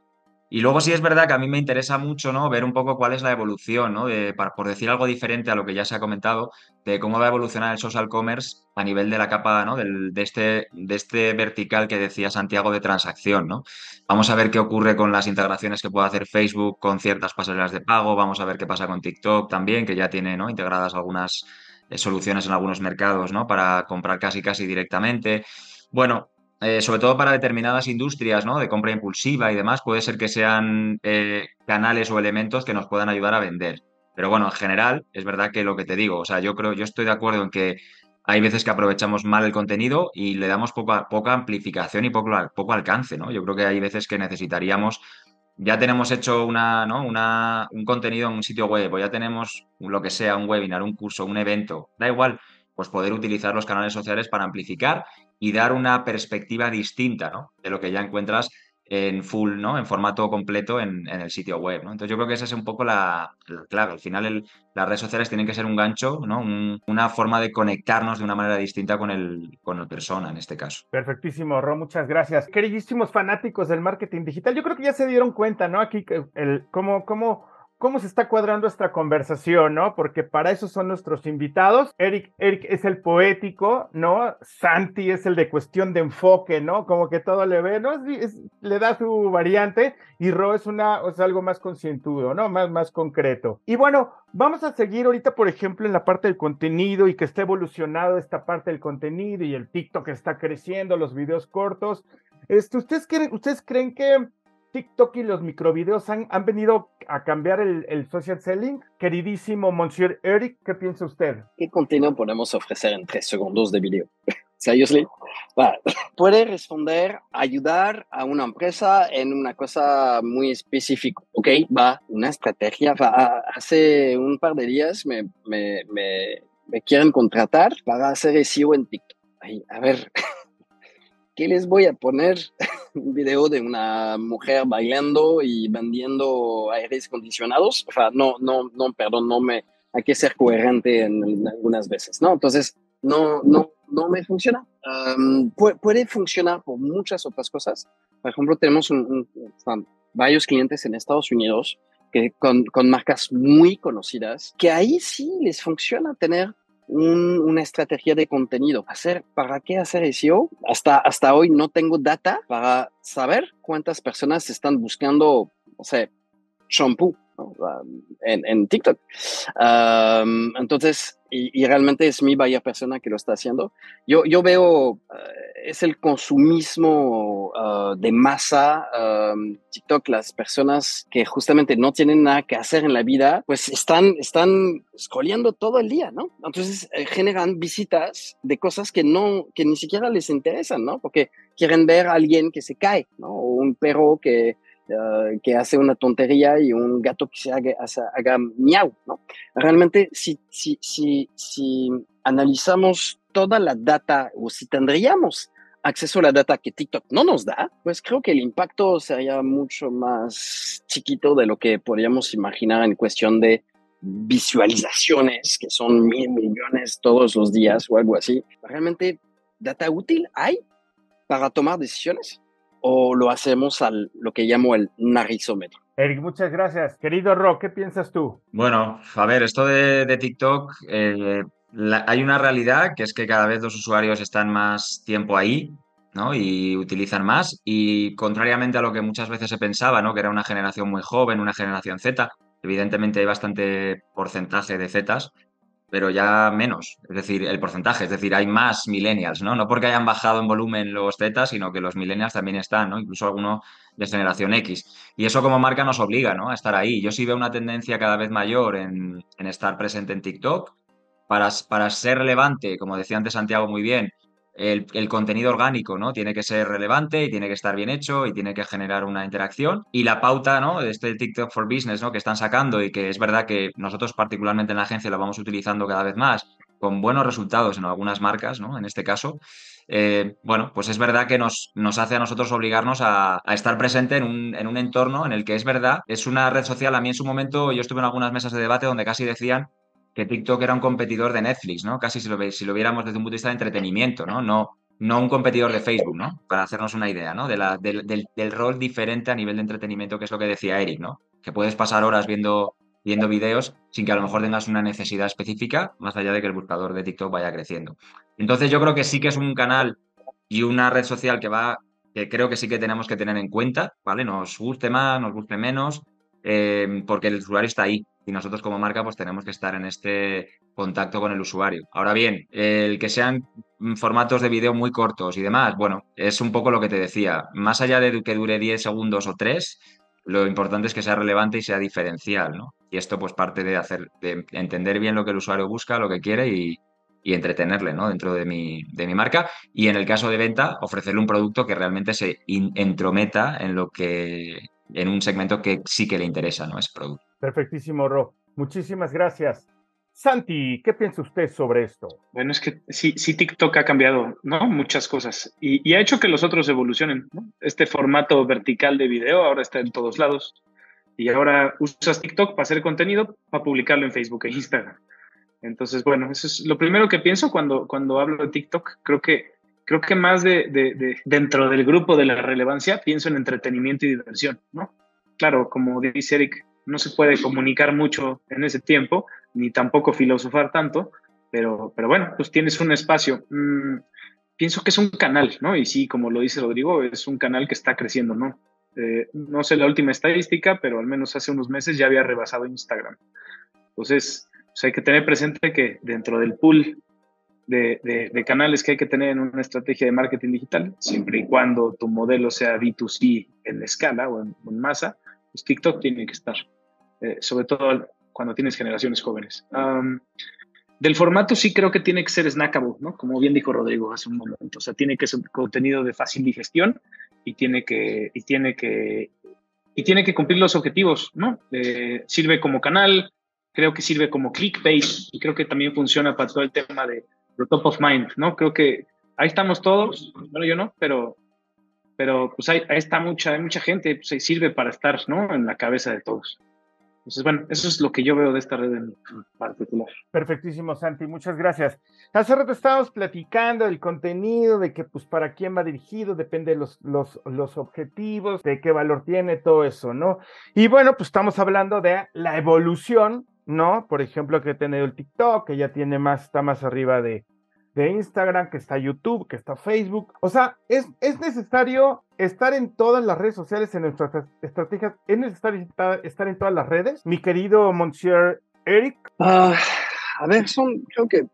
Y luego sí es verdad que a mí me interesa mucho, ¿no? Ver un poco cuál es la evolución, ¿no? De, por decir algo diferente a lo que ya se ha comentado, de cómo va a evolucionar el social commerce a nivel de la capa, ¿no? Del, de, este, de este vertical que decía Santiago de transacción, ¿no? Vamos a ver qué ocurre con las integraciones que puede hacer Facebook con ciertas pasarelas de pago, vamos a ver qué pasa con TikTok también, que ya tiene, ¿no? Integradas algunas eh, soluciones en algunos mercados, ¿no? Para comprar casi casi directamente. Bueno, eh, sobre todo para determinadas industrias ¿no? de compra impulsiva y demás, puede ser que sean eh, canales o elementos que nos puedan ayudar a vender. Pero bueno, en general, es verdad que lo que te digo, o sea, yo creo, yo estoy de acuerdo en que hay veces que aprovechamos mal el contenido y le damos poca, poca amplificación y poco, poco alcance, ¿no? Yo creo que hay veces que necesitaríamos, ya tenemos hecho una, ¿no? una, un contenido en un sitio web o ya tenemos lo que sea, un webinar, un curso, un evento, da igual, pues poder utilizar los canales sociales para amplificar y dar una perspectiva distinta ¿no? de lo que ya encuentras en full, ¿no? En formato completo en, el sitio web, ¿no? Entonces yo creo que esa es un poco la, clave. Al final las redes sociales tienen que ser un gancho, ¿no? una forma de conectarnos de una manera distinta con el, con la persona en este caso. Perfectísimo, Ro, muchas gracias. Queridísimos fanáticos del marketing digital, yo creo que ya se dieron cuenta, ¿no? Aquí el, cómo, cómo cómo se está cuadrando esta conversación, ¿no? Porque para eso son nuestros invitados. Eric, Eric es el poético, ¿no? Santi es el de cuestión de enfoque, ¿no? Como que todo le ve, ¿no? le da su variante y Ro es una, es algo más conscientudo, ¿no? Más, más concreto. Y bueno, vamos a seguir ahorita, por ejemplo, en la parte del contenido y que está evolucionado esta parte del contenido y el TikTok está creciendo, los videos cortos. Este, ¿ustedes, creen, ¿Ustedes creen que TikTok y los microvideos han, han venido a cambiar el, social selling. Queridísimo Monsieur Eric, ¿qué piensa usted? ¿Qué contenido podemos ofrecer en tres segundos de video? [LAUGHS] Seriously? Puede responder, ayudar a una empresa en una cosa muy específica. Ok, va, una estrategia. Va, hace un par de días me, me, me, me quieren contratar para hacer SEO en TikTok. Ay, a ver, [LAUGHS] ¿qué les voy a poner? [LAUGHS] un video de una mujer bailando y vendiendo aires acondicionados. O sea, no, no, no, perdón, no me, hay que ser coherente en, algunas veces, ¿no? Entonces, no, no, no me funciona. puede, funcionar por muchas otras cosas. Por ejemplo, tenemos varios clientes en Estados Unidos que con, con, marcas muy conocidas, que ahí sí les funciona tener una estrategia de contenido. Hacer, ¿Para qué hacer SEO? Hasta, hasta hoy no tengo data para saber cuántas personas están buscando, o sea, shampoo en, TikTok. entonces, y, realmente es mi vaya persona que lo está haciendo. Yo, yo veo, eh, es el consumismo ah, de masa. TikTok, las personas que justamente no tienen nada que hacer en la vida, pues están, están scrolleando todo el día, ¿no? Entonces eh, generan visitas de cosas que no, que ni siquiera les interesan, ¿no? Porque quieren ver a alguien que se cae, ¿no? O un perro que, eh, que hace una tontería y un gato que se haga, haga miau, ¿no? Realmente, si, si, si, si analizamos toda la data o si tendríamos acceso a la data que TikTok no nos da, pues creo que el impacto sería mucho más chiquito de lo que podríamos imaginar en cuestión de visualizaciones, que son mil millones todos los días o algo así. Realmente, data útil hay para tomar decisiones o lo hacemos al lo que llamo el narizómetro. Eric, muchas gracias. Querido Rock, ¿qué piensas tú? Bueno, a ver, esto de, TikTok, eh, hay una realidad que es que cada vez los usuarios están más tiempo ahí, ¿no? Y utilizan más. Y contrariamente a lo que muchas veces se pensaba, ¿no? Que era una generación muy joven, una generación Z, evidentemente hay bastante porcentaje de Zetas, pero ya menos, es decir, el porcentaje, es decir, hay más millennials, ¿no? No porque hayan bajado en volumen los Z, sino que los millennials también están, ¿no? Incluso alguno de generación X. Y eso como marca nos obliga, ¿no? A estar ahí. Yo sí veo una tendencia cada vez mayor en, en estar presente en TikTok. Para, para ser relevante, como decía antes Santiago muy bien, el, contenido orgánico, ¿no? Tiene que ser relevante y tiene que estar bien hecho y tiene que generar una interacción. Y la pauta, ¿no? De este TikTok for Business, ¿no? Que están sacando y que es verdad que nosotros particularmente en la agencia lo vamos utilizando cada vez más, con buenos resultados en algunas marcas, ¿no? En este caso. Eh, bueno, pues es verdad que nos, nos hace a nosotros obligarnos a, a estar presente en un, en un, entorno en el que es verdad, es una red social, a mí en su momento yo estuve en algunas mesas de debate donde casi decían que TikTok era un competidor de Netflix, ¿no? Casi si lo, viéramos desde un punto de vista de entretenimiento, ¿no? No, no un competidor de Facebook, ¿no? Para hacernos una idea, ¿no? De la, del, rol diferente a nivel de entretenimiento, que es lo que decía Eric, ¿no? Que puedes pasar horas viendo, viendo videos sin que a lo mejor tengas una necesidad específica, más allá de que el buscador de TikTok vaya creciendo. Entonces yo creo que sí que es un canal y una red social que va, que creo que sí que tenemos que tener en cuenta, ¿vale? Nos guste más, nos guste menos, eh, porque el usuario está ahí y nosotros como marca pues tenemos que estar en este contacto con el usuario. Ahora bien, el que sean formatos de vídeo muy cortos y demás, bueno, es un poco lo que te decía, más allá de que dure 10 segundos o 3, lo importante es que sea relevante y sea diferencial, ¿no? Y esto pues parte de hacer, de entender bien lo que el usuario busca, lo que quiere y, y entretenerle ¿no? dentro de mi, de mi marca y en el caso de venta ofrecerle un producto que realmente se entrometa en lo que en un segmento que sí que le interesa, ¿no? Es producto. Perfectísimo, Ro. Muchísimas gracias. Santi, ¿qué piensa usted sobre esto? Bueno, es que sí, sí TikTok ha cambiado, ¿no? Muchas cosas y, y ha hecho que los otros evolucionen, ¿no? Este formato vertical de video ahora está en todos lados y ahora usas TikTok para hacer contenido, para publicarlo en Facebook e Instagram. Entonces, bueno, eso es lo primero que pienso cuando, cuando hablo de TikTok. Creo que, creo que más de, de, de, dentro del grupo de la relevancia, pienso en entretenimiento y diversión, ¿no? Claro, como dice Eric, no se puede comunicar mucho en ese tiempo, ni tampoco filosofar tanto, pero, pero bueno, pues tienes un espacio. Mm, pienso que es un canal, ¿no? Y sí, como lo dice Rodrigo, es un canal que está creciendo, ¿no? Eh, no sé la última estadística, pero al menos hace unos meses ya había rebasado Instagram. Entonces, sea, hay que tener presente que dentro del pool de, de, de, canales que hay que tener en una estrategia de marketing digital, siempre y cuando tu modelo sea B2C en escala o en, en masa, pues TikTok tiene que estar, eh, sobre todo cuando tienes generaciones jóvenes. Um, del formato sí creo que tiene que ser snackable, ¿no? Como bien dijo Rodrigo hace un momento. O sea, tiene que ser contenido de fácil digestión y tiene que, y tiene que, y tiene que cumplir los objetivos, ¿no? Eh, sirve como canal, creo que sirve como clickbait y creo que también funciona para todo el tema de top of mind, ¿no? Creo que ahí estamos todos, bueno, yo no, pero, pero pues ahí, está mucha, hay mucha gente, pues sirve para estar, ¿no? En la cabeza de todos. Entonces, bueno, eso es lo que yo veo de esta red en particular. Perfectísimo, Santi, muchas gracias. Hace rato estábamos platicando del contenido, de que pues para quién va dirigido, depende de los, los, los objetivos, de qué valor tiene, todo eso, ¿no? Y bueno, pues estamos hablando de la evolución ¿no? Por ejemplo, que tenido el TikTok, que ya tiene más, está más arriba de, de Instagram, que está YouTube, que está Facebook. O sea, es, es necesario estar en todas las redes sociales en nuestras estrategias. Es necesario estar en todas las redes. Mi querido Monsieur Eric. Uh, a ver, son, creo que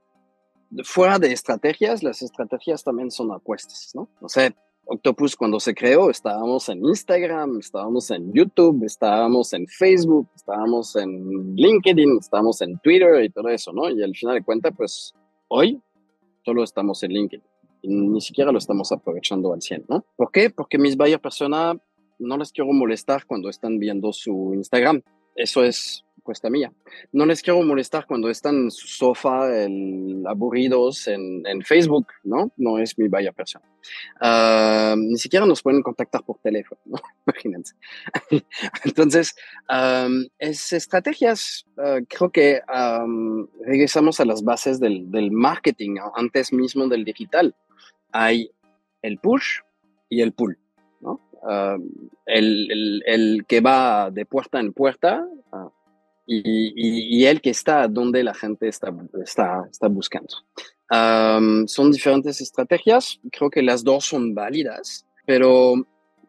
fuera de estrategias, las estrategias también son apuestas, ¿no? O sea, Octopus cuando se creó estábamos en Instagram, estábamos en YouTube, estábamos en Facebook, estábamos en LinkedIn, estábamos en Twitter y todo eso, ¿no? Y al final de cuentas, pues hoy solo estamos en LinkedIn y ni siquiera lo estamos aprovechando al 100, ¿no? ¿Por qué? Porque mis buyer persona no les quiero molestar cuando están viendo su Instagram. Eso es cuesta mía. No les quiero molestar cuando están en su sofá el, aburridos en, en, Facebook, ¿no? No es mi vaya persona. Uh, ni siquiera nos pueden contactar por teléfono, ¿no? [LAUGHS] Imagínense. [LAUGHS] Entonces, um, es estrategias, uh, creo que um, regresamos a las bases del, del marketing, antes mismo del digital. Hay el push y el pull. Uh, el, el, el, que va de puerta en puerta uh, y, y, y, el que está donde la gente está, está, está buscando. Um, son diferentes estrategias, creo que las dos son válidas, pero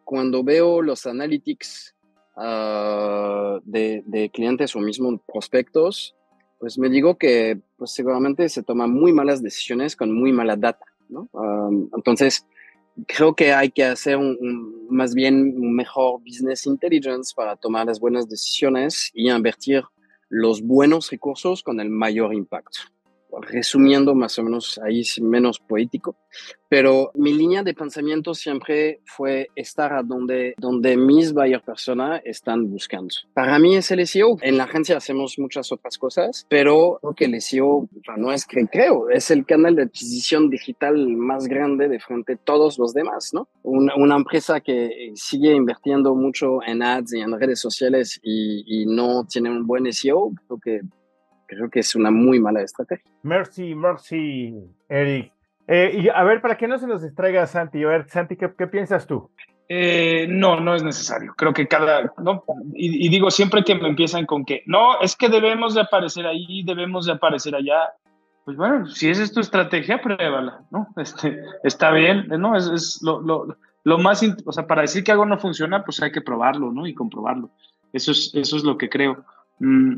cuando veo los analytics uh, de, de, clientes o mismo prospectos, pues me digo que pues seguramente se toman muy malas decisiones con muy mala data. ¿no? Um, entonces, creo que hay que hacer un, más bien mejor business intelligence para tomar las buenas decisiones y invertir los buenos recursos con el mayor impacto. Resumiendo más o menos ahí menos poético, pero mi línea de pensamiento siempre fue estar a donde, donde mis buyer persona están buscando. Para mí es el SEO. En la agencia hacemos muchas otras cosas, pero creo que el SEO no es que creo, es el canal de adquisición digital más grande de frente a todos los demás, ¿no? Una, una empresa que sigue invirtiendo mucho en ads y en redes sociales y, y no tiene un buen SEO, creo que creo que es una muy mala estrategia. Mercy, mercy, Eric. Eh, y a ver, para que no se nos distraiga Santi, a ver, Santi, ¿qué, qué piensas tú? Eh, no, no es necesario. Creo que cada, no, y, y, digo siempre que me empiezan con que, no, es que debemos de aparecer ahí, debemos de aparecer allá. Pues bueno, si esa es tu estrategia, pruébala, ¿no? Este, está bien, ¿no? Es, es lo, lo, lo, más, o sea, para decir que algo no funciona, pues hay que probarlo, ¿no? Y comprobarlo. Eso es, eso es lo que creo. Mm,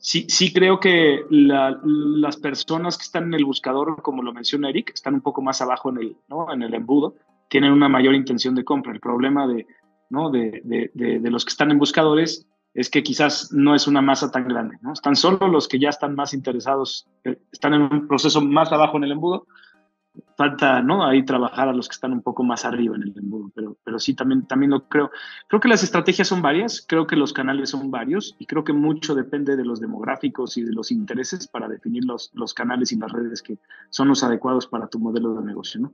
sí, sí creo que la, las personas que están en el buscador, como lo menciona Eric, están un poco más abajo en el, ¿no? en el embudo, tienen una mayor intención de compra. El problema de, ¿no? de, de, de, de los que están en buscadores es que quizás no es una masa tan grande, ¿no? Están solo los que ya están más interesados, eh, están en un proceso más abajo en el embudo. Falta, ¿no? Ahí trabajar a los que están un poco más arriba en el embudo, pero, pero sí, también, también lo creo. Creo que las estrategias son varias, creo que los canales son varios y creo que mucho depende de los demográficos y de los intereses para definir los, los canales y las redes que son los adecuados para tu modelo de negocio, ¿no?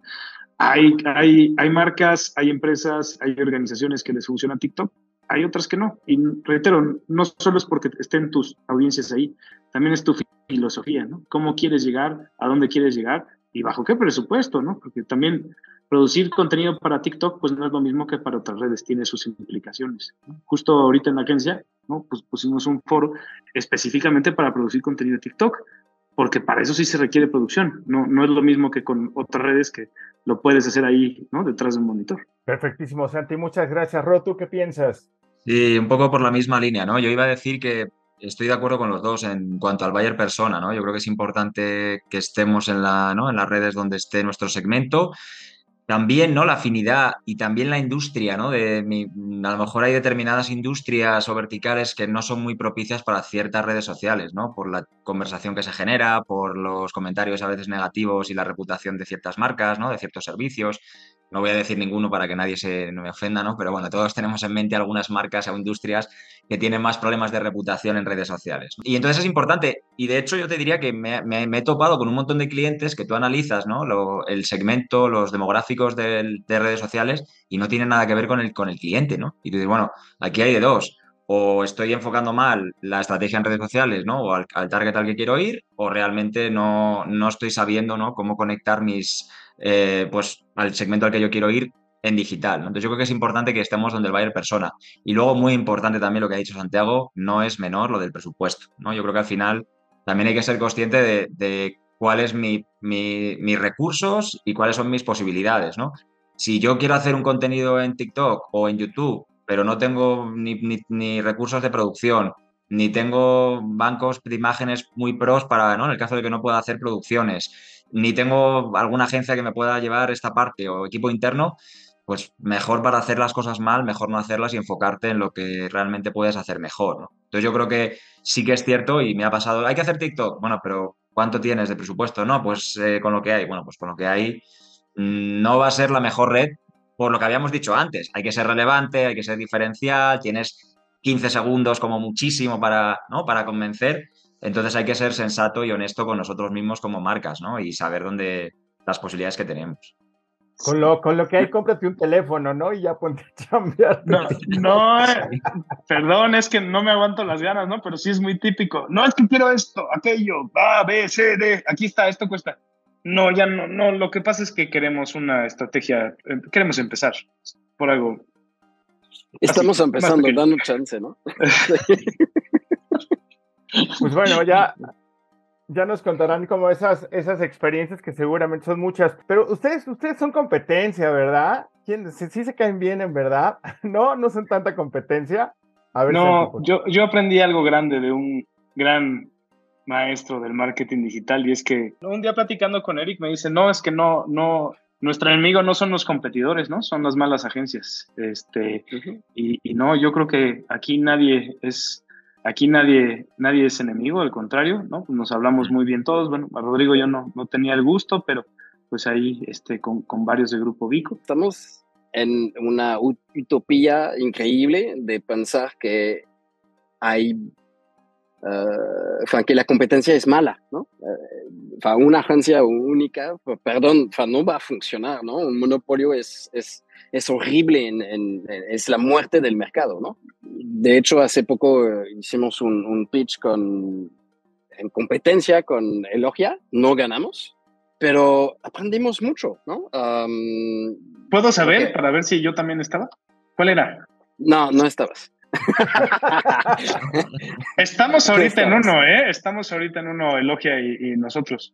Hay, hay, hay marcas, hay empresas, hay organizaciones que les funciona TikTok, hay otras que no. Y reitero, no solo es porque estén tus audiencias ahí, también es tu filosofía, ¿no? ¿Cómo quieres llegar? ¿A dónde quieres llegar? ¿Y bajo qué presupuesto, no? Porque también producir contenido para TikTok, pues no es lo mismo que para otras redes, tiene sus implicaciones. Justo ahorita en la agencia, ¿no? Pues pusimos un foro específicamente para producir contenido de TikTok, porque para eso sí se requiere producción. No, no es lo mismo que con otras redes que lo puedes hacer ahí, ¿no? Detrás de un monitor. Perfectísimo, Santi. Muchas gracias, Ro. ¿Tú qué piensas? Sí, un poco por la misma línea, ¿no? Yo iba a decir que estoy de acuerdo con los dos en cuanto al buyer persona, ¿no? Yo creo que es importante que estemos en, la, ¿no? en las redes donde esté nuestro segmento. También, ¿no? La afinidad y también la industria, ¿no? De mi, a lo mejor hay determinadas industrias o verticales que no son muy propicias para ciertas redes sociales, ¿no? Por la conversación que se genera, por los comentarios a veces negativos y la reputación de ciertas marcas, ¿no? De ciertos servicios. No voy a decir ninguno para que nadie se me ofenda, ¿no? Pero bueno, todos tenemos en mente algunas marcas o industrias que tienen más problemas de reputación en redes sociales. Y entonces es importante, y de hecho yo te diría que me, he topado con un montón de clientes que tú analizas, ¿no? Lo, el segmento, los demográficos de, de, redes sociales y no tienen nada que ver con el, con el cliente, ¿no? Y tú dices, bueno, aquí hay de dos. O estoy enfocando mal la estrategia en redes sociales, ¿no? O al, al target al que quiero ir, o realmente no, no estoy sabiendo, ¿no? Cómo conectar mis, eh, pues al segmento al que yo quiero ir en digital. Entonces yo creo que es importante que estemos donde el buyer persona. Y luego muy importante también lo que ha dicho Santiago, no es menor lo del presupuesto. ¿no? Yo creo que al final también hay que ser consciente de, cuáles son mi, mi, mis recursos y cuáles son mis posibilidades. ¿no? Si yo quiero hacer un contenido en TikTok o en YouTube, pero no tengo ni, ni, ni recursos de producción, ni tengo bancos de imágenes muy pros para, ¿no? En el caso de que no pueda hacer producciones, ni tengo alguna agencia que me pueda llevar esta parte o equipo interno, pues mejor para hacer las cosas mal, mejor no hacerlas y enfocarte en lo que realmente puedes hacer mejor. Entonces yo creo que sí que es cierto y me ha pasado, hay que hacer TikTok, bueno, pero ¿cuánto tienes de presupuesto? No, pues eh, con lo que hay, bueno, pues con lo que hay mmm, no va a ser la mejor red por lo que habíamos dicho antes, hay que ser relevante, hay que ser diferencial, tienes 15 segundos como muchísimo para, ¿no? para convencer. Entonces hay que ser sensato y honesto con nosotros mismos como marcas, ¿no? Y saber dónde las posibilidades que tenemos. Con lo, con lo que hay, cómprate un teléfono, ¿no? Y ya ponte a cambiar. No, no eh, perdón, es que no me aguanto las ganas, ¿no? Pero sí es muy típico. No, es que quiero esto, aquello, A, B, C, D, aquí está, esto cuesta. No, ya no, no, lo que pasa es que queremos una estrategia, queremos empezar por algo Estamos así, empezando, dando chance, ¿no? [LAUGHS] pues bueno, ya, ya nos contarán como esas, esas experiencias que seguramente son muchas. Pero ustedes, ustedes son competencia, ¿verdad? ¿Quién, sí, sí se caen bien, en verdad. [LAUGHS] No, no son tanta competencia. A ver no, si yo, yo aprendí algo grande de un gran maestro del marketing digital y es que un día platicando con Eric me dice, no, es que no, no, nuestro enemigo no son los competidores, ¿no? Son las malas agencias. Este, uh -huh. y, y, no, yo creo que aquí nadie es, aquí nadie, nadie es enemigo, al contrario, ¿no? Nos hablamos muy bien todos. Bueno, Rodrigo yo no, no tenía el gusto, pero pues ahí este, con, con varios de Grupo Vico. Estamos en una utopía increíble de pensar que hay, uh, que la competencia es mala, ¿no? Uh, una agencia única, perdón, no va a funcionar, ¿no? Un monopolio es, es, es horrible, en, en, es la muerte del mercado, ¿no? De hecho, hace poco uh, hicimos un, un, pitch con, en competencia con Elogia, no ganamos, pero aprendimos mucho, ¿no? Um, ¿Puedo saber okay. para ver si yo también estaba? ¿Cuál era? No, no estabas. [LAUGHS] Estamos ahorita en uno, ¿eh? Estamos ahorita en uno, Elogia y, y nosotros.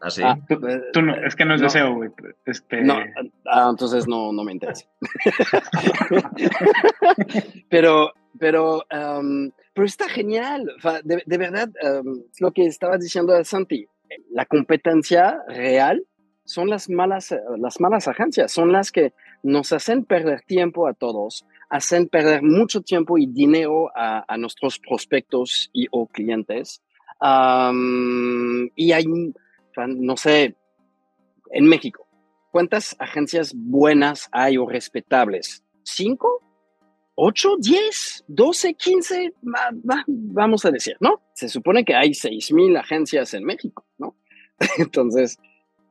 ¿Ah, sí? Ah, tú, tú no, es que no es no. deseo, güey. Este... No, ah, entonces no, no me interesa. [LAUGHS] pero, pero, um, pero está genial. De, de verdad, um, lo que estabas diciendo a Santi, la competencia real son las malas, las malas agencias, son las que nos hacen perder tiempo a todos, hacen perder mucho tiempo y dinero a, nuestros prospectos y o clientes. Y hay, no sé, en México, ¿cuántas agencias buenas hay o respetables? ¿Cinco? ¿Ocho? ¿Diez? ¿Doce? ¿Quince? Va, va, vamos a decir, ¿no? Se supone que hay seis mil agencias en México, ¿no? [LAUGHS] Entonces,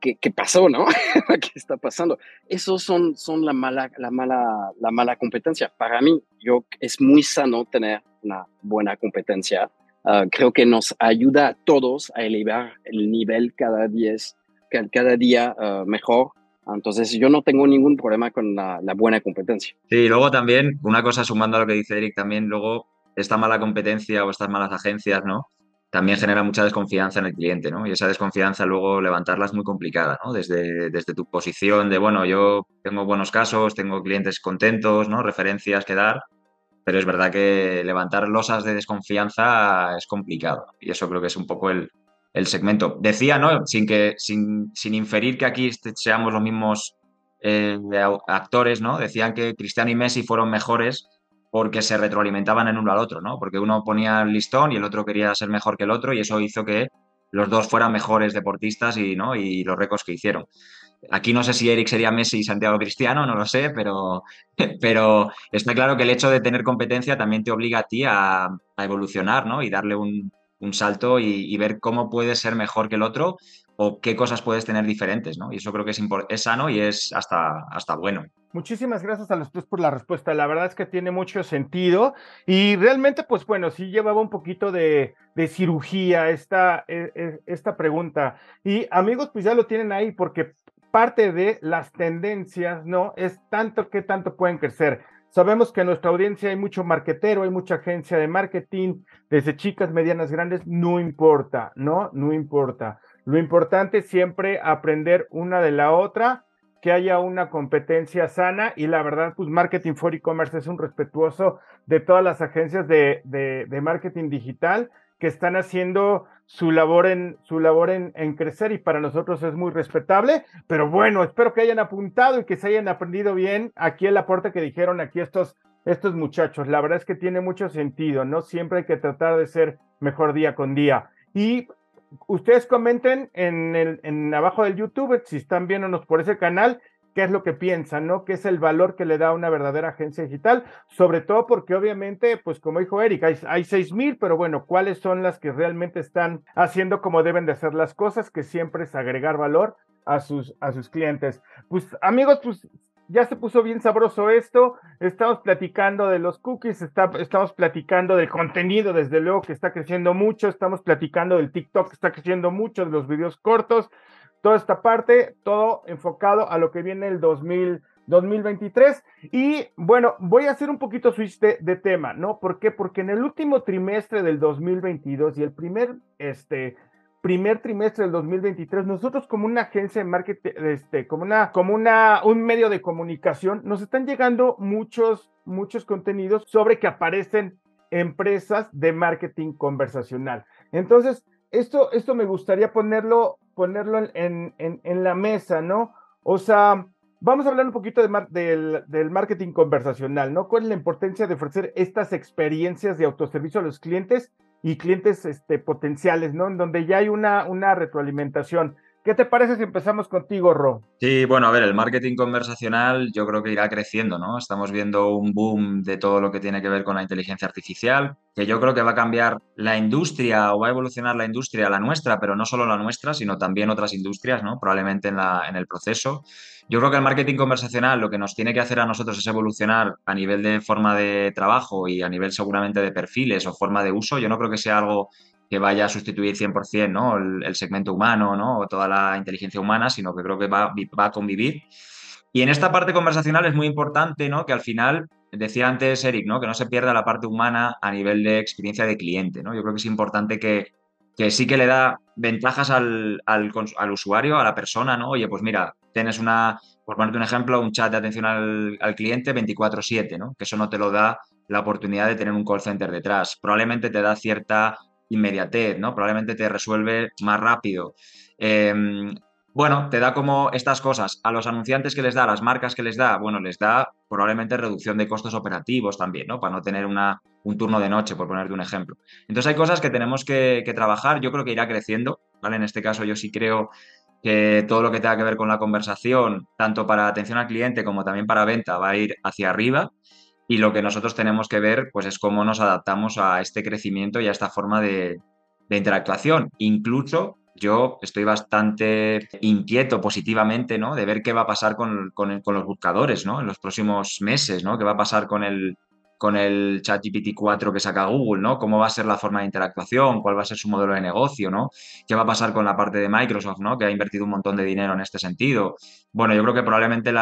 ¿qué, qué pasó, no? [LAUGHS] ¿Qué está pasando? Esos son, son la, mala, la, mala, la mala competencia. Para mí, yo, es muy sano tener una buena competencia. Uh, creo que nos ayuda a todos a elevar el nivel cada día, cada día uh, mejor. Entonces, yo no tengo ningún problema con la, la, buena competencia. Sí, luego también, una cosa sumando a lo que dice Eric, también luego esta mala competencia o estas malas agencias, ¿no? También genera mucha desconfianza en el cliente, ¿no? Y esa desconfianza luego levantarla es muy complicada, ¿no? Desde, desde tu posición de, bueno, yo tengo buenos casos, tengo clientes contentos, ¿no? Referencias que dar, pero es verdad que levantar losas de desconfianza es complicado y eso creo que es un poco el, el segmento. Decía, ¿no? Sin, que, sin, sin inferir que aquí seamos los mismos eh, actores, ¿no? Decían que Cristiano y Messi fueron mejores porque se retroalimentaban en uno al otro, ¿no? Porque uno ponía el listón y el otro quería ser mejor que el otro y eso hizo que los dos fueran mejores deportistas y, ¿no? y los récords que hicieron. Aquí no sé si Eric sería Messi y Santiago Cristiano, no lo sé, pero, [LAUGHS] pero está claro que el hecho de tener competencia también te obliga a ti a, a evolucionar, ¿no? Y darle un, un salto y, y, ver cómo puedes ser mejor que el otro o qué cosas puedes tener diferentes, ¿no? Y eso creo que es, es sano y es hasta, hasta bueno. Muchísimas gracias a los tres por la respuesta. La verdad es que tiene mucho sentido y realmente, pues bueno, sí llevaba un poquito de, de cirugía esta, esta pregunta. Y amigos, pues ya lo tienen ahí porque parte de las tendencias, ¿no? Es tanto que tanto pueden crecer. Sabemos que en nuestra audiencia hay mucho marquetero, hay mucha agencia de marketing, desde chicas, medianas, grandes, no importa, ¿no? No importa. Lo importante es siempre aprender una de la otra, que haya una competencia sana y la verdad, pues Marketing for E-Commerce es un respetuoso de todas las agencias de, de, de, marketing digital que están haciendo su labor, en, su labor en, crecer y para nosotros es muy respetable, pero bueno, espero que hayan apuntado y que se hayan aprendido bien aquí el aporte que dijeron aquí estos, estos muchachos. La verdad es que tiene mucho sentido, ¿no? Siempre hay que tratar de ser mejor día con día. Y ustedes comenten en, el, en abajo del YouTube si están viéndonos por ese canal qué es lo que piensan, ¿no? ¿Qué es el valor que le da una verdadera agencia digital? Sobre todo porque obviamente, pues como dijo Eric, hay, hay mil, pero bueno, ¿cuáles son las que realmente están haciendo como deben de hacer las cosas? Que siempre es agregar valor a sus, a sus clientes. Pues amigos, pues ya se puso bien sabroso esto. Estamos platicando de los cookies, estamos platicando del contenido, desde luego que está creciendo mucho. Estamos platicando del TikTok que está creciendo mucho, de los videos cortos. Toda esta parte, todo enfocado a lo que viene el 2000, 2023. Y bueno, voy a hacer un poquito switch de, de tema, ¿no? ¿Por qué? Porque en el último trimestre del 2022 y el primer, este, primer trimestre del 2023, nosotros como una agencia de marketing, este, como una, como una, un medio de comunicación, nos están llegando muchos, muchos contenidos sobre que aparecen empresas de marketing conversacional. Entonces, esto, esto me gustaría ponerlo, ponerlo en, en, en la mesa, ¿no? O sea, Vamos a hablar un poquito de del, del, marketing conversacional, ¿no? ¿Cuál es la importancia de ofrecer estas experiencias de autoservicio a los clientes y clientes este, potenciales, ¿no? En donde ya hay una, una retroalimentación. ¿Qué te parece si empezamos contigo, Ro? Sí, bueno, a ver, el marketing conversacional yo creo que irá creciendo, ¿no? Estamos viendo un boom de todo lo que tiene que ver con la inteligencia artificial, que yo creo que va a cambiar la industria o va a evolucionar la industria, la nuestra, pero no solo la nuestra, sino también otras industrias, ¿no? Probablemente en, la, en el proceso. Yo creo que el marketing conversacional lo que nos tiene que hacer a nosotros es evolucionar a nivel de forma de trabajo y a nivel seguramente de perfiles o forma de uso. Yo no creo que sea algo que vaya a sustituir 100% ¿no? el, segmento humano ¿no? o toda la inteligencia humana, sino que creo que va, va, a convivir. Y en esta parte conversacional es muy importante ¿no? que al final, decía antes Eric, ¿no? que no se pierda la parte humana a nivel de experiencia de cliente. ¿no? Yo creo que es importante que, que sí que le da ventajas al, al, al, usuario, a la persona, ¿no? Oye, pues mira, tienes una, por ponerte un ejemplo, un chat de atención al, al cliente 24/7, ¿no? Que eso no te lo da la oportunidad de tener un call center detrás. Probablemente te da cierta inmediatez, ¿no? Probablemente te resuelve más rápido. Em, bueno, te da como estas cosas. A los anunciantes que les da, a las marcas que les da, bueno, les da probablemente reducción de costos operativos también, ¿no? Para no tener una, un turno de noche, por ponerte un ejemplo. Entonces hay cosas que tenemos que, que trabajar. Yo creo que irá creciendo, ¿vale? En este caso yo sí creo que todo lo que tenga que ver con la conversación, tanto para atención al cliente como también para venta, va a ir hacia arriba. Y lo que nosotros tenemos que ver, pues es cómo nos adaptamos a este crecimiento y a esta forma de, interactuación. Incluso yo estoy bastante inquieto positivamente, ¿no? De ver qué va a pasar con, con, los buscadores, ¿no? En los próximos meses, ¿no? ¿Qué va a pasar con el, con el ChatGPT 4 que saca Google, ¿no? ¿Cómo va a ser la forma de interactuación? ¿Cuál va a ser su modelo de negocio, ¿no? ¿Qué va a pasar con la parte de Microsoft, ¿no? Que ha invertido un montón de dinero en este sentido. Bueno, yo creo que probablemente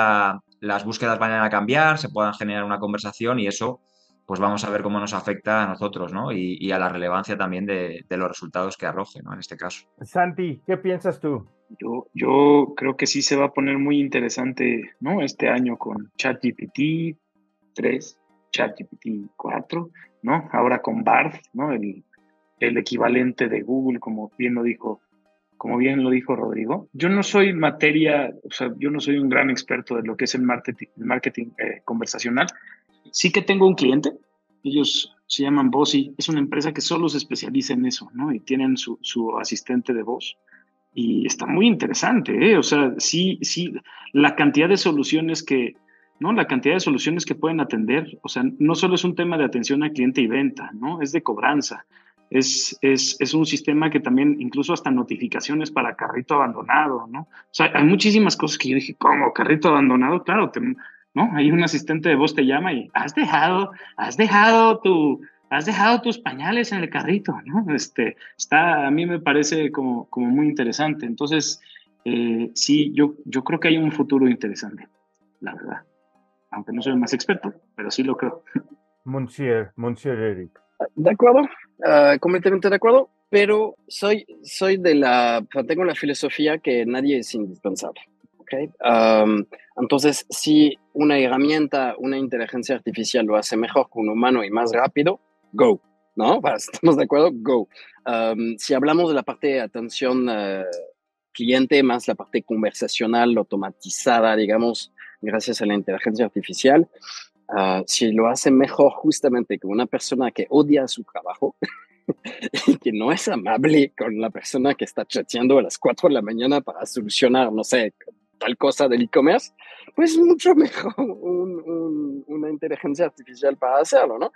las búsquedas vayan a cambiar, se puedan generar una conversación y eso, pues vamos a ver cómo nos afecta a nosotros, ¿no? Y, a la relevancia también de, los resultados que arroje, ¿no? En este caso. Santi, ¿qué piensas tú? Yo, yo creo que sí se va a poner muy interesante, ¿no? Este año con ChatGPT 3 ChatGPT 4, ¿no? Ahora con Bard, ¿no? El, el equivalente de Google, como bien lo dijo, como bien lo dijo Rodrigo. Yo no soy materia, o sea, yo no soy un gran experto de lo que es el marketing, eh, conversacional. Sí que tengo un cliente, ellos se llaman Bossy, es una empresa que solo se especializa en eso, ¿no? Y tienen su, su asistente de voz. Y está muy interesante, ¿eh? O sea, sí, sí, la cantidad de soluciones que, ¿no? La cantidad de soluciones que pueden atender, o sea, no solo es un tema de atención al cliente y venta, ¿no? Es de cobranza. Es, es, es, un sistema que también, incluso hasta notificaciones para carrito abandonado, ¿no? O sea, hay muchísimas cosas que yo dije, ¿cómo? ¿Carrito abandonado? Claro, ¿no? Hay un asistente de voz te llama y has dejado, has dejado tu, has dejado tus pañales en el carrito, ¿no? Este, está, a mí me parece como, como muy interesante. Entonces, eh, sí, yo, yo creo que hay un futuro interesante, la verdad aunque no soy el más experto, pero sí lo creo. Monsieur, Monsieur Eric. De acuerdo, uh, completamente de acuerdo, pero soy, soy de la, tengo la filosofía que nadie es indispensable. ¿okay? Entonces, si una herramienta, una inteligencia artificial lo hace mejor que un humano y más rápido, go, ¿no? [LAUGHS] ¿Estamos de acuerdo? Go. Si hablamos de la parte de atención uh, cliente, más la parte conversacional, automatizada, digamos, gracias a la inteligencia artificial, uh, si lo hace mejor justamente que una persona que odia su trabajo [LAUGHS] y que no es amable con la persona que está chateando a las 4 de la mañana para solucionar, no sé, tal cosa del e-commerce, pues mucho [LAUGHS] mejor una inteligencia artificial para hacerlo, ¿no?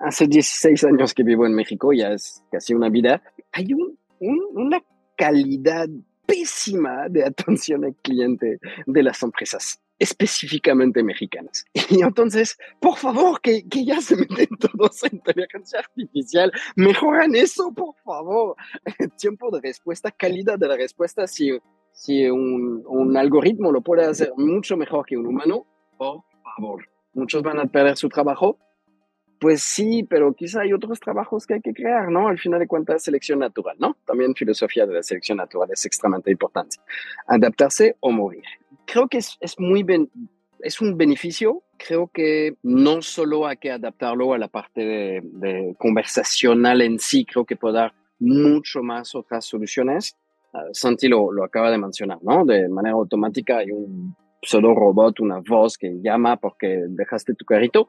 Hace 16 años que vivo en México, ya es casi una vida, hay un, una calidad pésima de atención al cliente de las empresas específicamente mexicanas. [LAUGHS] Y entonces, por favor, que, que ya se meten [LAUGHS] todos en inteligencia artificial, mejoran eso, por favor. [LAUGHS] Tiempo de respuesta, calidad de la respuesta, si, si un, un algoritmo lo puede hacer mucho mejor que un humano, por favor. Muchos van a perder su trabajo, pues sí, pero quizá hay otros trabajos que hay que crear, ¿no? Al final de cuentas, selección natural, ¿no? También filosofía de la selección natural es extremadamente importante. Adaptarse o morir. Creo que es, es muy es un beneficio. Creo que no solo hay que adaptarlo a la parte de, conversacional en sí, creo que puede dar mucho más otras soluciones. Uh, Santi lo, lo acaba de mencionar, ¿no? De manera automática hay un pseudo robot, una voz que llama porque dejaste tu carrito.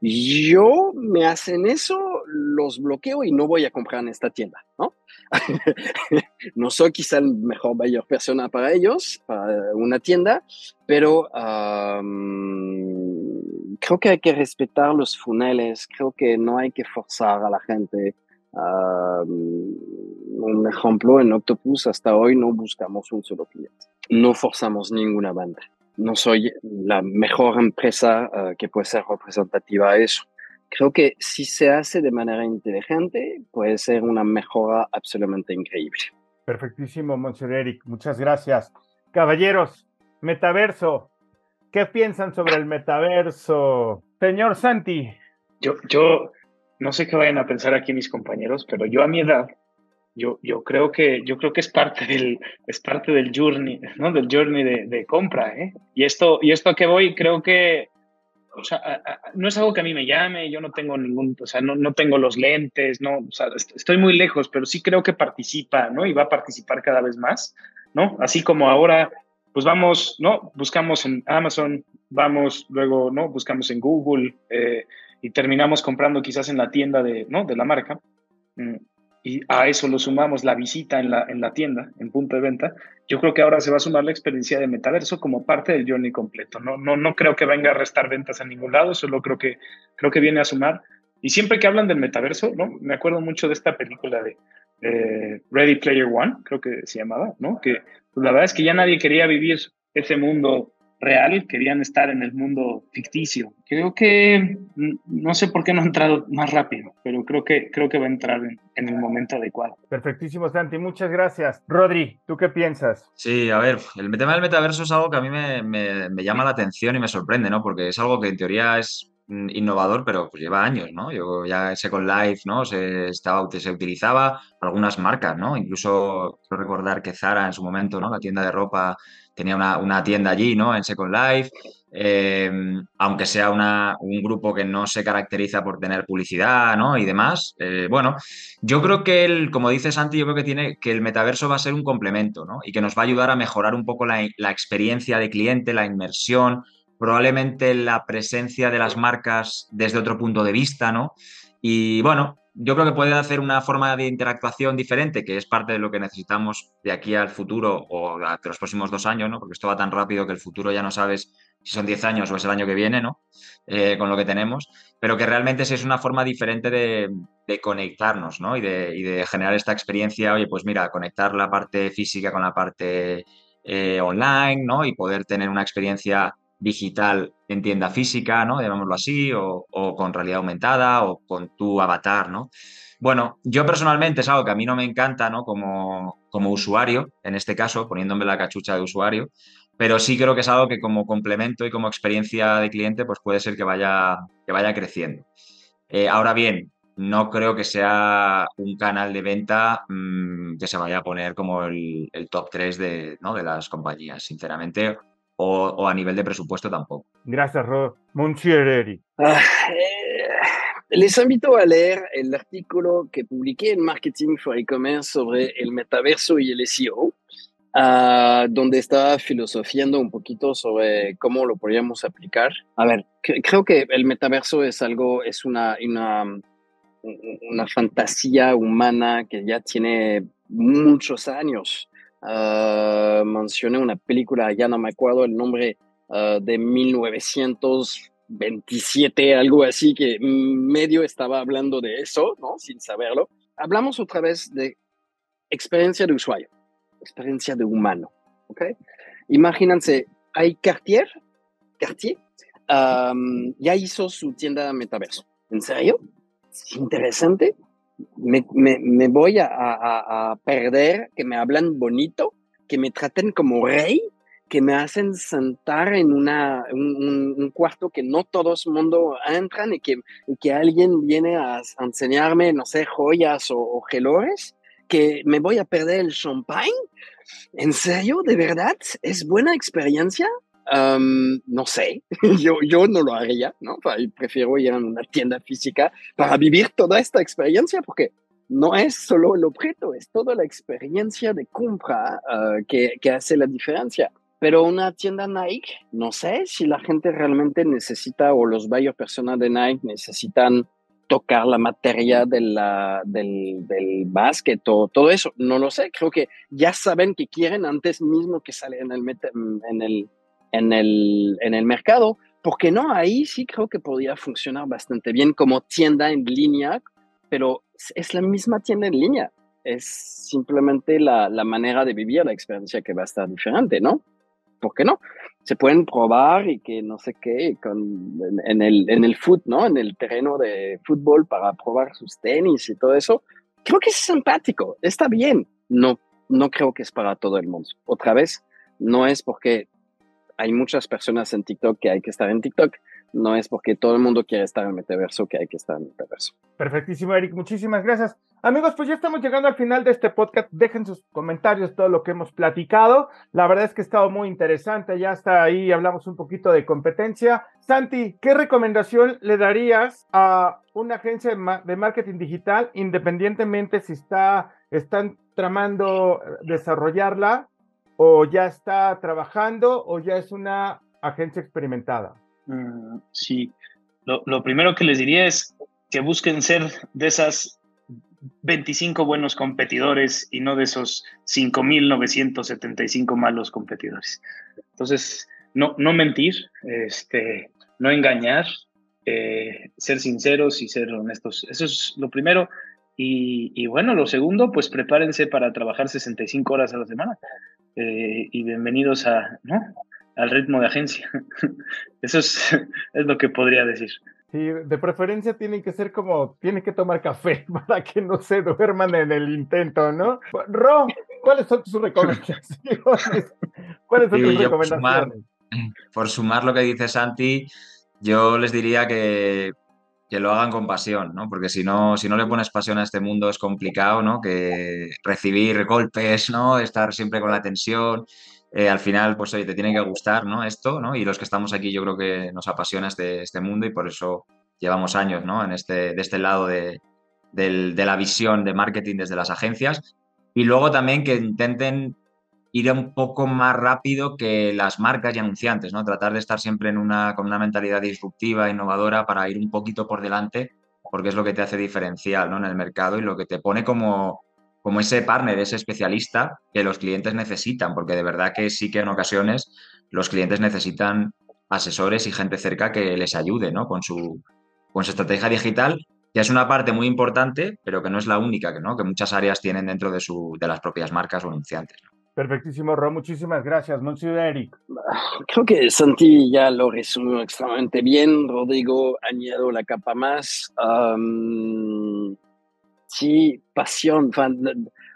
Yo me hacen eso, los bloqueo y no voy a comprar en esta tienda, ¿no? [LAUGHS] no soy quizá el mejor mayor persona para ellos, para una tienda, pero creo que hay que respetar los funeles, creo que no hay que forzar a la gente. un ejemplo, en Octopus hasta hoy no buscamos un solo cliente, no forzamos ninguna banda no soy la mejor empresa eh, que puede ser representativa a eso. Creo que si se hace de manera inteligente, puede ser una mejora absolutamente increíble. Perfectísimo, Monsieur Eric. Muchas gracias. Caballeros, metaverso. ¿Qué piensan sobre el metaverso? Señor Santi. Yo, yo no sé qué vayan a pensar aquí mis compañeros, pero yo a mi edad yo, yo, creo que, yo creo que es parte del, es parte del journey, ¿no? Del journey de, de compra, ¿eh? Y esto, y esto que voy, creo que, o sea, no es algo que a mí me llame, yo no tengo ningún, o sea, no, no tengo los lentes, no, o sea, estoy muy lejos, pero sí creo que participa, ¿no? Y va a participar cada vez más, ¿no? Así como ahora, pues vamos, ¿no? Buscamos en Amazon, vamos, luego, ¿no? Buscamos en Google eh, y terminamos comprando quizás en la tienda de, ¿no? De la marca. Mm y a eso lo sumamos la visita en la, en la tienda, en punto de venta, yo creo que ahora se va a sumar la experiencia de metaverso como parte del journey completo. No, no, no creo que venga a restar ventas a ningún lado, solo creo que, creo que viene a sumar. Y siempre que hablan del metaverso, ¿no? me acuerdo mucho de esta película de Ready Player One, creo que se llamaba, ¿no? que pues, la verdad es que ya nadie quería vivir ese mundo real, querían estar en el mundo ficticio. Creo que no sé por qué no ha entrado más rápido, pero creo que, creo que va a entrar en, el momento adecuado. Perfectísimo, Santi, muchas gracias. Rodri, ¿tú qué piensas? Sí, a ver, el tema del metaverso es algo que a mí me, me llama la atención y me sorprende, ¿no? Porque es algo que en teoría es mm, innovador, pero pues lleva años, ¿no? Yo ya Second Life, ¿no? Se, estaba, se utilizaba algunas marcas, ¿no? Incluso quiero recordar que Zara en su momento, ¿no? La tienda de ropa tenía una, tienda allí, ¿no? En Second Life. Eh, aunque sea un grupo que no se caracteriza por tener publicidad ¿no? y demás, eh, bueno, yo creo que, el, como dice Santi, yo creo que, tiene, que el metaverso va a ser un complemento ¿no? y que nos va a ayudar a mejorar un poco la, la experiencia de cliente, la inmersión, probablemente la presencia de las marcas desde otro punto de vista, ¿no? Y bueno, yo creo que puede hacer una forma de interactuación diferente, que es parte de lo que necesitamos de aquí al futuro o de los próximos dos años, ¿no? Porque esto va tan rápido que el futuro ya no sabes si son diez años o es el año que viene, ¿no? Eh, con lo que tenemos, pero que realmente es una forma diferente de, conectarnos, ¿no? Y de, generar esta experiencia, oye, pues mira, conectar la parte física con la parte eh, online, ¿no? Y poder tener una experiencia digital en tienda física, ¿no? Llamémoslo así, o, con realidad aumentada o con tu avatar, ¿no? Bueno, yo personalmente es algo que a mí no me encanta, ¿no? Como, como usuario, en este caso, poniéndome la cachucha de usuario, pero sí creo que es algo que como complemento y como experiencia de cliente, pues puede ser que vaya, que vaya creciendo. Eh, ahora bien, no creo que sea un canal de venta mm, que se vaya a poner como el, top 3 de, ¿no? de las compañías. Sinceramente, o, a nivel de presupuesto tampoco. Gracias, Rod. Monsieur ah, eh, les invito a leer el artículo que publiqué en Marketing for E-Commerce sobre el metaverso y el SEO, ah, donde estaba filosofiando un poquito sobre cómo lo podríamos aplicar. A ver, creo que el metaverso es algo, es una, una, una fantasía humana que ya tiene muchos años. Uh, mencioné una película, ya no me acuerdo el nombre, uh, de 1927, algo así, que medio estaba hablando de eso, ¿no? Sin saberlo. Hablamos otra vez de experiencia de usuario, experiencia de humano, ¿ok? Imagínense, hay Cartier, Cartier, um, ya hizo su tienda metaverso. ¿En serio? interesante me, voy a, a, perder, que me hablan bonito, que me traten como rey, que me hacen sentar en una, un, cuarto que no todo el mundo entran y que, que alguien viene a, enseñarme, no sé, joyas o, o, gelores, que me voy a perder el champagne. ¿En serio? ¿De verdad? ¿Es buena experiencia? No sé, [LAUGHS] yo, yo no lo haría, ¿no? Prefiero ir a una tienda física para vivir toda esta experiencia porque no es solo el objeto, es toda la experiencia de compra ah, que, que, hace la diferencia. Pero una tienda Nike, no sé si la gente realmente necesita o los varios personas de Nike necesitan tocar la materia de la, del, del básquet o todo eso. No lo sé. Creo que ya saben que quieren antes mismo que sale en el, en el, en el, en el mercado. porque no? Ahí sí creo que podría funcionar bastante bien como tienda en línea, pero es la misma tienda en línea. Es simplemente la, la manera de vivir la experiencia que va a estar diferente, ¿no? ¿por qué no? Se pueden probar y que no sé qué, con, en, el, en el foot, ¿no? En el terreno de fútbol para probar sus tenis y todo eso. Creo que es simpático, está bien. No, no creo que es para todo el mundo. Otra vez, no es porque hay muchas personas en TikTok que hay que estar en TikTok, no es porque todo el mundo quiere estar en metaverso que hay que estar en metaverso. Perfectísimo, Eric. Muchísimas gracias. Amigos, pues ya estamos llegando al final de este podcast. Dejen sus comentarios todo lo que hemos platicado. La verdad es que ha estado muy interesante. Ya está ahí, hablamos un poquito de competencia. Santi, ¿qué recomendación le darías a una agencia de marketing digital, independientemente si está, están tramando desarrollarla o ya está trabajando o ya es una agencia experimentada? Mm, sí, lo, primero que les diría es que busquen ser de esas 25 buenos competidores y no de esos 5.975 malos competidores. Entonces, no, no mentir, este, no engañar, eh, ser sinceros y ser honestos. Eso es lo primero. Y, y, bueno, lo segundo, pues prepárense para trabajar 65 horas a la semana. Eh, y bienvenidos a, ¿no? al ritmo de agencia. [LAUGHS] Eso es, [LAUGHS] es lo que podría decir. Sí, de preferencia tienen que ser como, tienen que tomar café [LAUGHS] para que no se duerman en el intento, ¿no? Ro, ¿cuáles son tus recomendaciones? ¿Cuáles son tus recomendaciones? Por sumar, por sumar, lo que dice Santi, yo les diría que, que lo hagan con pasión, ¿no? Porque si no, si no le pones pasión a este mundo es complicado, ¿no? Que recibir golpes, ¿no? Estar siempre con la tensión eh, al final, pues oye, te tiene que gustar, ¿no? Esto, ¿no? Y los que estamos aquí yo creo que nos apasiona este, este mundo y por eso llevamos años, ¿no? En este, de este lado de, de la visión de marketing desde las agencias. Y luego también que intenten ir un poco más rápido que las marcas y anunciantes, ¿no? Tratar de estar siempre en una, con una mentalidad disruptiva, innovadora, para ir un poquito por delante, porque es lo que te hace diferencial, ¿no? En el mercado y lo que te pone como, como ese partner, ese especialista que los clientes necesitan, porque de verdad que sí que en ocasiones los clientes necesitan asesores y gente cerca que les ayude ¿no? con, su, con su estrategia digital, que es una parte muy importante, pero que no es la única, que, ¿no? que muchas áreas tienen dentro de, su, de las propias marcas o anunciantes. Perfectísimo, Ro. Muchísimas gracias. Monsieur Eric. [SIGHS] Creo que Santi ya lo resumió extremadamente bien. Rodrigo añadió la capa más. Um, Sí, pasión,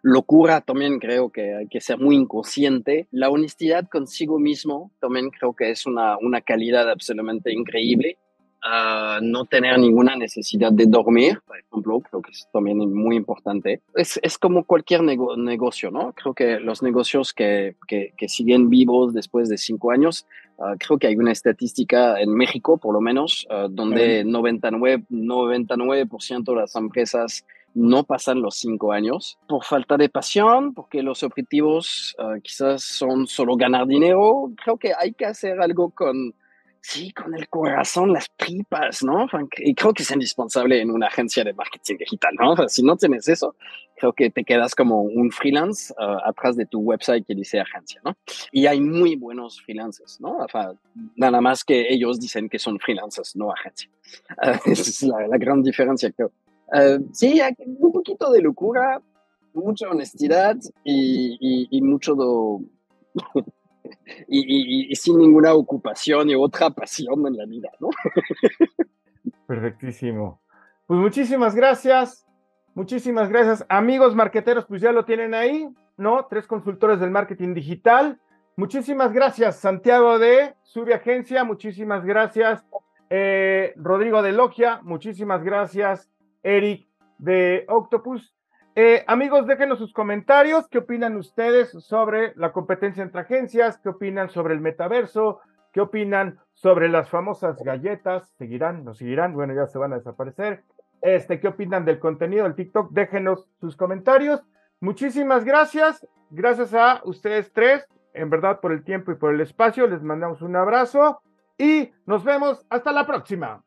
locura también creo que hay que ser muy inconsciente. La honestidad consigo mismo también creo que es una, una calidad absolutamente increíble. Uh, no tener ninguna necesidad de dormir, por ejemplo, creo que es también muy importante. Es, es como cualquier negocio, ¿no? Creo que los negocios que, que, que siguen vivos después de cinco años, uh, creo que hay una estadística en México, por lo menos, uh, donde 99%, 99 de las empresas no pasan los cinco años por falta de pasión, porque los objetivos uh, quizás son solo ganar dinero. Creo que hay que hacer algo con, sí, con el corazón, las tripas, ¿no? Y creo que es indispensable en una agencia de marketing digital, ¿no? si no tienes eso, creo que te quedas como un freelance uh, atrás de tu website que dice agencia, ¿no? Y hay muy buenos freelancers, ¿no? O sea, nada más que ellos dicen que son freelancers, no agencia. Uh, [LAUGHS] esa es la, la gran diferencia, creo. Uh, sí, un poquito de locura, mucha honestidad y, y, y mucho [LAUGHS] y, sin ninguna ocupación y otra pasión en la vida, ¿no? Perfectísimo. Pues muchísimas gracias. Muchísimas gracias. Amigos marqueteros, pues ya lo tienen ahí, ¿no? Tres consultores del marketing digital. Muchísimas gracias, Santiago de Sube Agencia. Muchísimas gracias, eh, Rodrigo de Logia. Muchísimas gracias, Eric de Octopus. Eh, amigos, déjenos sus comentarios. ¿Qué opinan ustedes sobre la competencia entre agencias? ¿Qué opinan sobre el metaverso? ¿Qué opinan sobre las famosas galletas? ¿Seguirán? ¿No seguirán? Bueno, ya se van a desaparecer. Este, ¿Qué opinan del contenido del TikTok? Déjenos sus comentarios. Muchísimas gracias. Gracias a ustedes tres en verdad por el tiempo y por el espacio. Les mandamos un abrazo y nos vemos hasta la próxima.